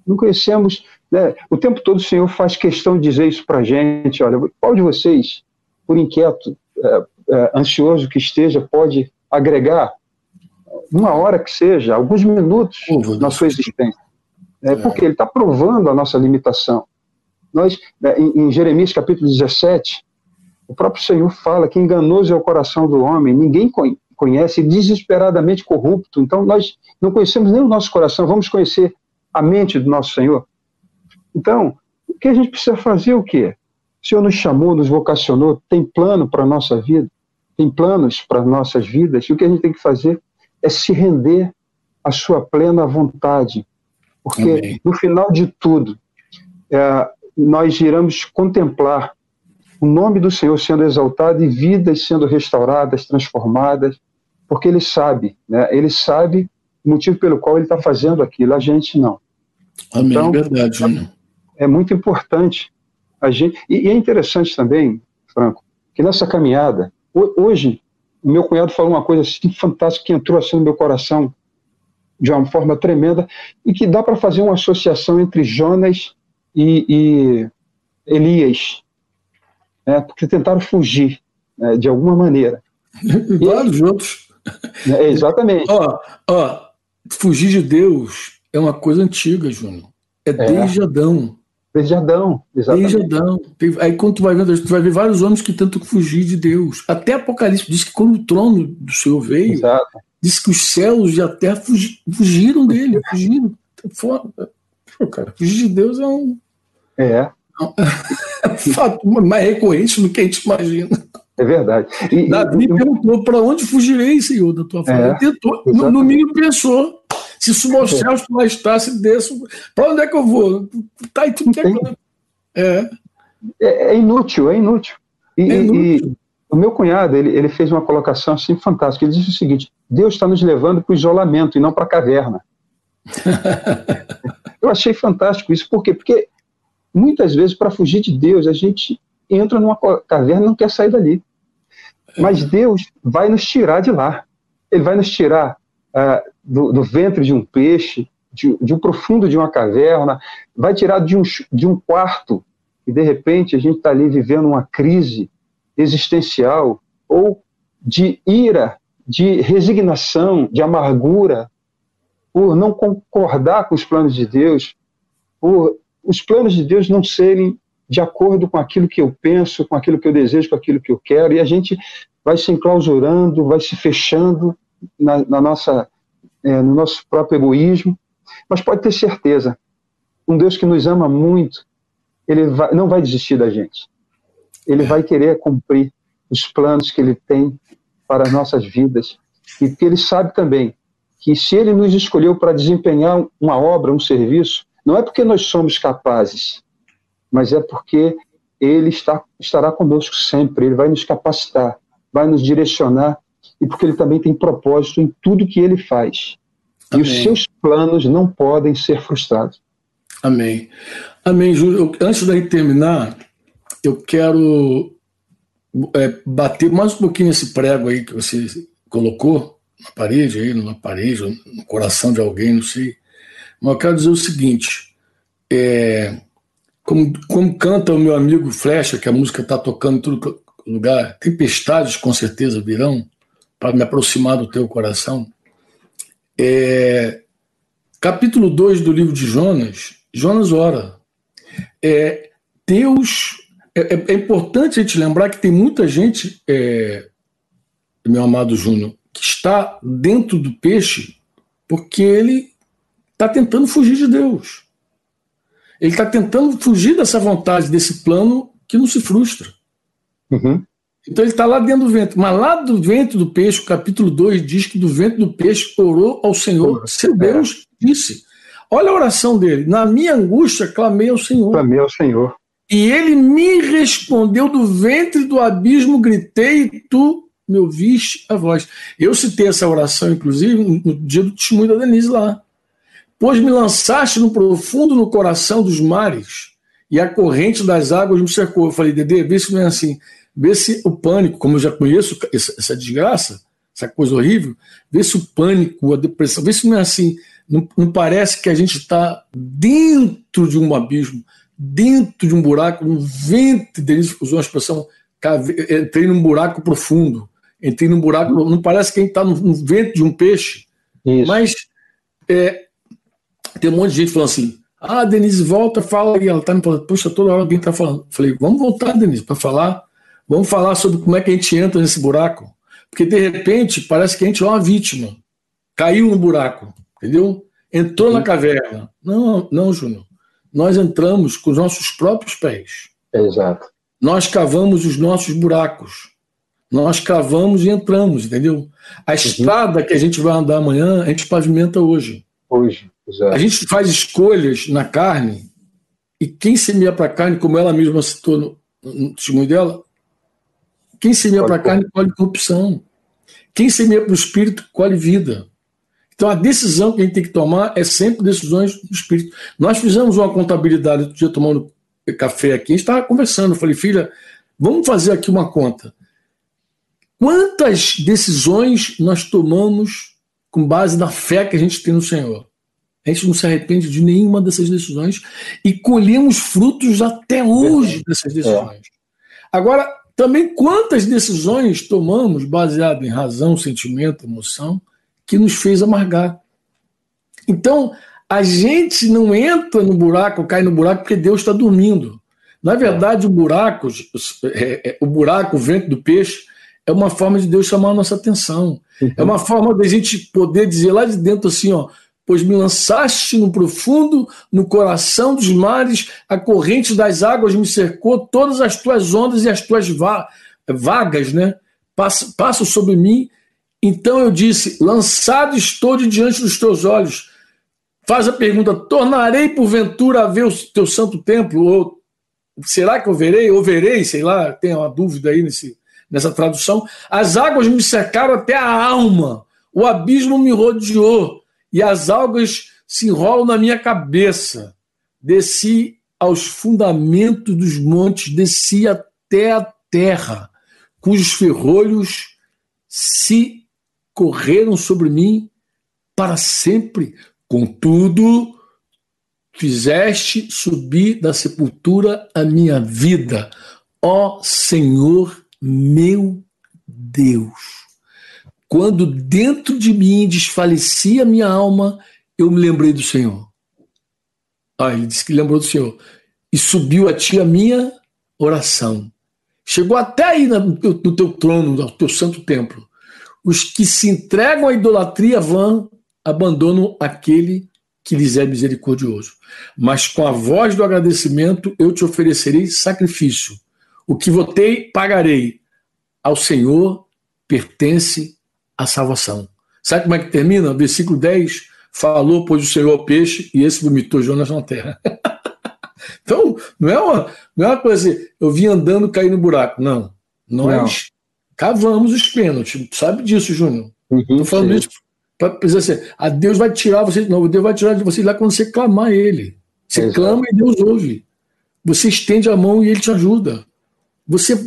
Speaker 2: Não conhecemos. Né, o tempo todo o Senhor faz questão de dizer isso para a gente. Olha, qual de vocês, por inquieto, é, é, ansioso que esteja, pode agregar uma hora que seja, alguns minutos na sua existência. É, porque ele está provando a nossa limitação. Nós, né, em, em Jeremias capítulo 17, o próprio Senhor fala que enganoso é o coração do homem, ninguém conhece, desesperadamente corrupto. Então nós não conhecemos nem o nosso coração, vamos conhecer a mente do nosso Senhor. Então, o que a gente precisa fazer o quê? O Senhor nos chamou, nos vocacionou, tem plano para a nossa vida, tem planos para nossas vidas, e o que a gente tem que fazer é se render à sua plena vontade. Porque Amém. no final de tudo, é, nós iremos contemplar o nome do Senhor sendo exaltado e vidas sendo restauradas, transformadas, porque Ele sabe, né? Ele sabe o motivo pelo qual Ele está fazendo aquilo, a gente não.
Speaker 3: Amém, então, verdade, Júnior.
Speaker 2: É muito importante a gente. E, e é interessante também, Franco, que nessa caminhada, hoje o meu cunhado falou uma coisa assim fantástica que entrou assim no meu coração de uma forma tremenda e que dá para fazer uma associação entre Jonas e, e Elias, né, porque tentaram fugir né, de alguma maneira.
Speaker 3: E vários outros.
Speaker 2: É, exatamente.
Speaker 3: Ó, ó, fugir de Deus é uma coisa antiga, Júnior. É, é. desde Adão.
Speaker 2: Desde Adão,
Speaker 3: exatamente. Desde Adão. Aí quando tu vai vendo, tu vai ver vários homens que tentam fugir de Deus. Até Apocalipse diz que quando o trono do Senhor veio, Exato. diz que os céus e a terra fugiram dele, fugiram. Pô, cara, fugir de Deus é um.
Speaker 2: É.
Speaker 3: É fato mais recorrente do que a gente imagina.
Speaker 2: É verdade.
Speaker 3: E, Davi e, perguntou: para onde fugirei, Senhor, da tua fala? É, tentou, no, no mínimo pensou. Se subir aos céus, tu lá está, se desço. Para onde é que eu vou? Tá aí tudo que
Speaker 2: é. é. É inútil, é inútil. E, é inútil. e o meu cunhado, ele, ele fez uma colocação assim fantástica. Ele disse o seguinte: Deus está nos levando para o isolamento e não para a caverna. Eu achei fantástico isso, por quê? Porque muitas vezes, para fugir de Deus, a gente entra numa caverna e não quer sair dali. Mas Deus vai nos tirar de lá. Ele vai nos tirar uh, do, do, ventre de um peixe, de, de, um profundo de uma caverna, vai tirar de um, de um quarto e de repente a gente está ali vivendo uma crise existencial ou de ira, de resignação, de amargura, por não concordar com os planos de Deus, por os planos de Deus não serem de acordo com aquilo que eu penso, com aquilo que eu desejo, com aquilo que eu quero, e a gente vai se enclausurando, vai se fechando na, na nossa é, no nosso próprio egoísmo, mas pode ter certeza, um Deus que nos ama muito, ele vai, não vai desistir da gente. ele vai querer cumprir os planos que ele tem para as nossas vidas. E que ele sabe também que se ele nos escolheu para desempenhar uma obra, um serviço, não é porque nós somos capazes, mas é porque ele está, estará conosco sempre, ele vai nos capacitar, vai nos direcionar, e porque ele também tem propósito em tudo que ele faz. Amém. E os seus planos não podem ser frustrados.
Speaker 3: Amém. Amém, Júlio. Antes da gente terminar, eu quero é, bater mais um pouquinho nesse prego aí que você colocou na parede, aí, numa parede, no coração de alguém, não sei. Mas eu quero dizer o seguinte: é, como, como canta o meu amigo Flecha, que a música está tocando em todo lugar, tempestades com certeza virão para me aproximar do teu coração. É, capítulo 2 do livro de Jonas, Jonas ora. É, Deus. É, é, é, importante a gente lembrar que tem muita gente, é, meu amado Júnior, que está dentro do peixe porque ele está tentando fugir de Deus. Ele está tentando fugir dessa vontade, desse plano que não se frustra. Uhum. Então ele está lá dentro do vento. Mas lá do vento do peixe, o capítulo 2 diz que do vento do peixe orou ao Senhor, seu Deus disse. Olha a oração dele. Na minha angústia, clamei ao Senhor.
Speaker 2: Clamei ao Senhor.
Speaker 3: E ele me respondeu do ventre do abismo, gritei, e tu me ouviste a voz. Eu citei essa oração, inclusive, no dia do testemunho da Denise lá. Pois me lançaste no profundo no coração dos mares, e a corrente das águas me cercou. Eu falei, Dede, vê se não é assim. Vê se o pânico, como eu já conheço essa, essa desgraça, essa coisa horrível, vê se o pânico, a depressão, vê se não é assim. Não, não parece que a gente está dentro de um abismo, dentro de um buraco, um vento, Denise usou uma expressão, entrei num buraco profundo, entrei num buraco, não parece que a gente está no, no vento de um peixe, Isso. mas é, tem um monte de gente falando assim, ah, Denise, volta, fala, e ela está me falando, poxa, toda hora alguém está falando. Falei, vamos voltar, Denise, para falar Vamos falar sobre como é que a gente entra nesse buraco. Porque, de repente, parece que a gente é uma vítima. Caiu no buraco, entendeu? Entrou na caverna. Não, não, Júnior. Nós entramos com os nossos próprios pés.
Speaker 2: Exato.
Speaker 3: Nós cavamos os nossos buracos. Nós cavamos e entramos, entendeu? A uhum. estrada que a gente vai andar amanhã, a gente pavimenta hoje.
Speaker 2: Hoje, exato.
Speaker 3: A gente faz escolhas na carne, e quem semeia para a carne, como ela mesma citou no, no testemunho dela, quem semeia para a carne colhe corrupção. Quem semeia para o espírito colhe vida. Então a decisão que a gente tem que tomar é sempre decisões do espírito. Nós fizemos uma contabilidade outro dia tomando café aqui, a gente estava conversando. Eu falei, filha, vamos fazer aqui uma conta. Quantas decisões nós tomamos com base na fé que a gente tem no Senhor? A gente não se arrepende de nenhuma dessas decisões e colhemos frutos até hoje dessas decisões. Agora, também quantas decisões tomamos baseado em razão, sentimento, emoção, que nos fez amargar. Então, a gente não entra no buraco, cai no buraco porque Deus está dormindo. Na verdade, o buraco, é, é, o buraco, o vento do peixe, é uma forma de Deus chamar a nossa atenção. Uhum. É uma forma de a gente poder dizer lá de dentro assim, ó, pois me lançaste no profundo, no coração dos mares, a corrente das águas me cercou, todas as tuas ondas e as tuas va vagas, né, passam, passam sobre mim. Então eu disse: Lançado estou de diante dos teus olhos. Faz a pergunta: tornarei porventura a ver o teu santo templo? Ou será que eu verei? Ou verei, sei lá, tem uma dúvida aí nesse, nessa tradução. As águas me cercaram até a alma, o abismo me rodeou e as algas se enrolam na minha cabeça. Desci aos fundamentos dos montes, desci até a terra, cujos ferrolhos se correram sobre mim para sempre. Contudo, fizeste subir da sepultura a minha vida, ó Senhor meu Deus. Quando dentro de mim desfalecia a minha alma, eu me lembrei do Senhor. Ah, ele disse que lembrou do Senhor. E subiu a ti a minha oração. Chegou até aí no teu, no teu trono, no teu santo templo. Os que se entregam à idolatria vã abandonam aquele que lhes é misericordioso. Mas com a voz do agradecimento eu te oferecerei sacrifício, O que votei, pagarei. Ao Senhor pertence a salvação. Sabe como é que termina? Versículo 10. Falou, pois o Senhor ao peixe, e esse vomitou Jonas na terra. então, não é, uma, não é uma coisa assim, eu vim andando cair no buraco. Não. Nós não. cavamos os pênaltis. Sabe disso, Júnior? Estou uhum, falando sim. isso para dizer assim: a Deus vai tirar você de novo, Deus vai tirar de você lá quando você clamar a Ele. Você Exato. clama e Deus ouve. Você estende a mão e Ele te ajuda. Você,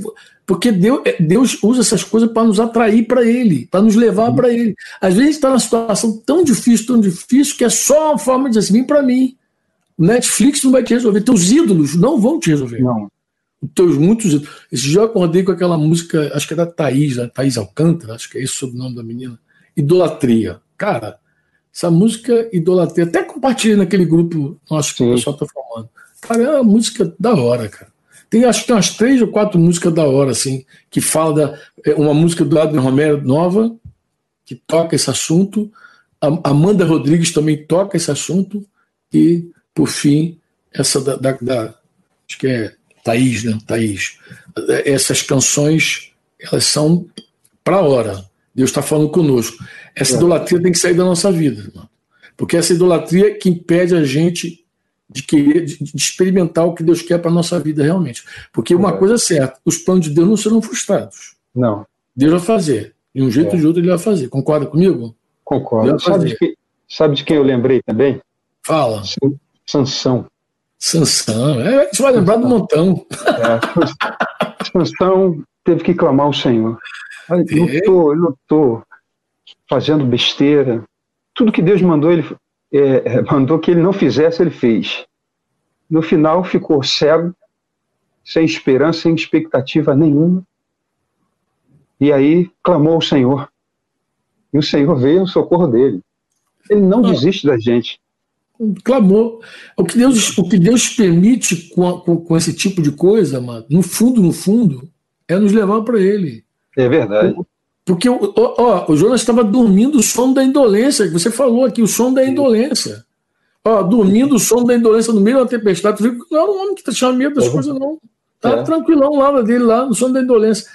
Speaker 3: porque Deus, é, Deus usa essas coisas para nos atrair para Ele, para nos levar para Ele. Às vezes está numa situação tão difícil, tão difícil, que é só uma forma de dizer assim: vem para mim. Netflix não vai te resolver, teus ídolos não vão te resolver. Não. Os teus muitos ídolos. Esse dia eu acordei com aquela música, acho que é da Thaís, né? Thaís Alcântara, acho que é esse o sobrenome da menina Idolatria. Cara, essa música Idolatria, até compartilhei naquele grupo nosso que Sim. o pessoal tá falando. Cara, é uma música da hora, cara. Tem, acho que tem umas três ou quatro músicas da hora, assim, que fala da. É uma música do Adriano Romero nova, que toca esse assunto. A Amanda Rodrigues também toca esse assunto. E, por fim, essa da. da, da acho que é Thaís, né? Thaís. Essas canções, elas são para hora. Deus está falando conosco. Essa é. idolatria tem que sair da nossa vida, irmão. porque essa idolatria é que impede a gente de querer, de, de experimentar o que Deus quer para nossa vida realmente. Porque uma é. coisa é certa: os planos de Deus não serão frustrados.
Speaker 2: Não.
Speaker 3: Deus vai fazer. De um jeito é. ou de outro ele vai fazer. Concorda comigo?
Speaker 2: Concordo. Sabe de, que, sabe de quem eu lembrei também?
Speaker 3: Fala.
Speaker 2: Sansão.
Speaker 3: Sansão. É, você vai lembrar do montão.
Speaker 2: É, Sansão teve que clamar ao Senhor. Lutou, lutou, fazendo besteira. Tudo que Deus mandou, ele é, é, mandou que ele não fizesse, ele fez. No final, ficou cego, sem esperança, sem expectativa nenhuma. E aí clamou ao Senhor. E o Senhor veio no socorro dele. Ele não ah, desiste da gente.
Speaker 3: Clamou. O que Deus, o que Deus permite com, com, com esse tipo de coisa, mano, no fundo, no fundo, é nos levar para Ele.
Speaker 2: É verdade.
Speaker 3: Porque ó, ó, o Jonas estava dormindo o sono da indolência, que você falou aqui, o sono da indolência. Ó, dormindo o sono da indolência no meio da tempestade. Não era um homem que tá tinha medo das é. coisas, não. Tá é. tranquilão lá dele, lá no sono da indolência.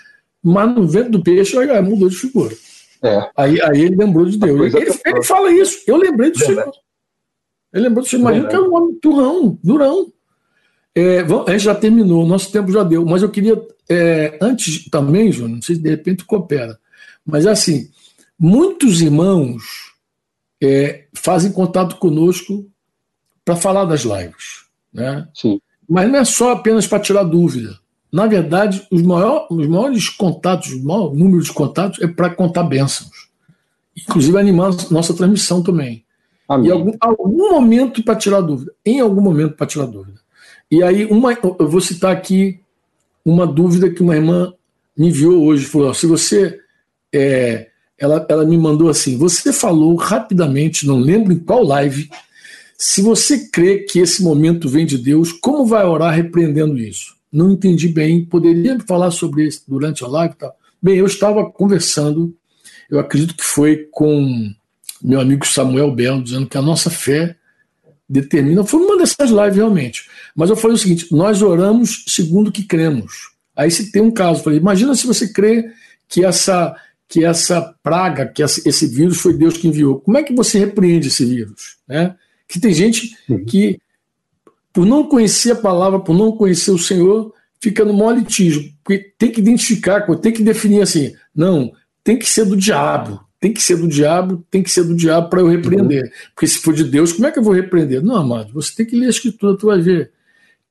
Speaker 3: Mas no vento do peixe, aí, mudou de figura. É. Aí, aí ele lembrou de Deus. Ele, ele, fala isso. Eu lembrei do Senhor. Ele lembrou do Senhor. Imagina que era um homem turrão, durão. É, a gente já terminou, nosso tempo já deu, mas eu queria, é, antes também, Júnior, não sei se de repente coopera, mas assim, muitos irmãos é, fazem contato conosco para falar das lives. Né?
Speaker 2: Sim.
Speaker 3: Mas não é só apenas para tirar dúvida. Na verdade, os, maior, os maiores contatos, o maior número de contatos é para contar bênçãos. Inclusive animar nossa transmissão também. Amém. E algum, algum momento para tirar dúvida. Em algum momento para tirar dúvida. E aí, uma, eu vou citar aqui uma dúvida que uma irmã me enviou hoje. Falou: se você. É, ela, ela me mandou assim: você falou rapidamente, não lembro em qual live, se você crê que esse momento vem de Deus, como vai orar repreendendo isso? Não entendi bem, poderia falar sobre isso durante a live? Tá? Bem, eu estava conversando, eu acredito que foi com meu amigo Samuel Belo, dizendo que a nossa fé determina. Foi uma dessas lives realmente. Mas eu falei o seguinte: nós oramos segundo o que cremos. Aí se tem um caso, falei, imagina se você crê que essa que essa praga, que esse vírus foi Deus que enviou. Como é que você repreende esse vírus? Né? Que tem gente uhum. que, por não conhecer a palavra, por não conhecer o Senhor, fica no maior litígio. Porque tem que identificar, tem que definir assim: não, tem que ser do diabo tem que ser do diabo, tem que ser do diabo para eu repreender. Uhum. Porque se for de Deus, como é que eu vou repreender? Não, amado, você tem que ler a escritura, tu vai ver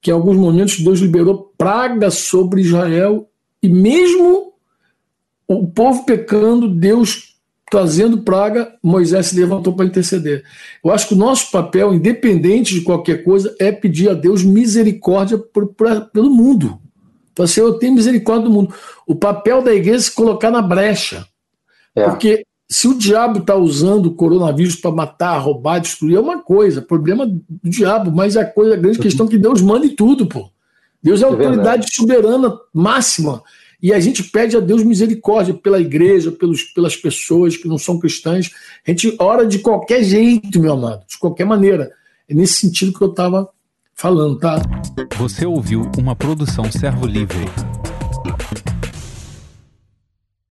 Speaker 3: que em alguns momentos Deus liberou praga sobre Israel e mesmo o povo pecando, Deus trazendo praga, Moisés se levantou para interceder. Eu acho que o nosso papel, independente de qualquer coisa, é pedir a Deus misericórdia por, por, pelo mundo. Então, assim, eu tenho misericórdia do mundo. O papel da igreja é se colocar na brecha. É. Porque se o diabo está usando o coronavírus para matar, roubar, destruir, é uma coisa, problema do diabo, mas é a coisa, a grande questão é que Deus manda em tudo, pô. Deus é a é autoridade é soberana máxima. E a gente pede a Deus misericórdia pela igreja, pelos, pelas pessoas que não são cristãs. A gente ora de qualquer jeito, meu amado, de qualquer maneira. É nesse sentido que eu estava falando, tá?
Speaker 1: Você ouviu uma produção Servo Livre.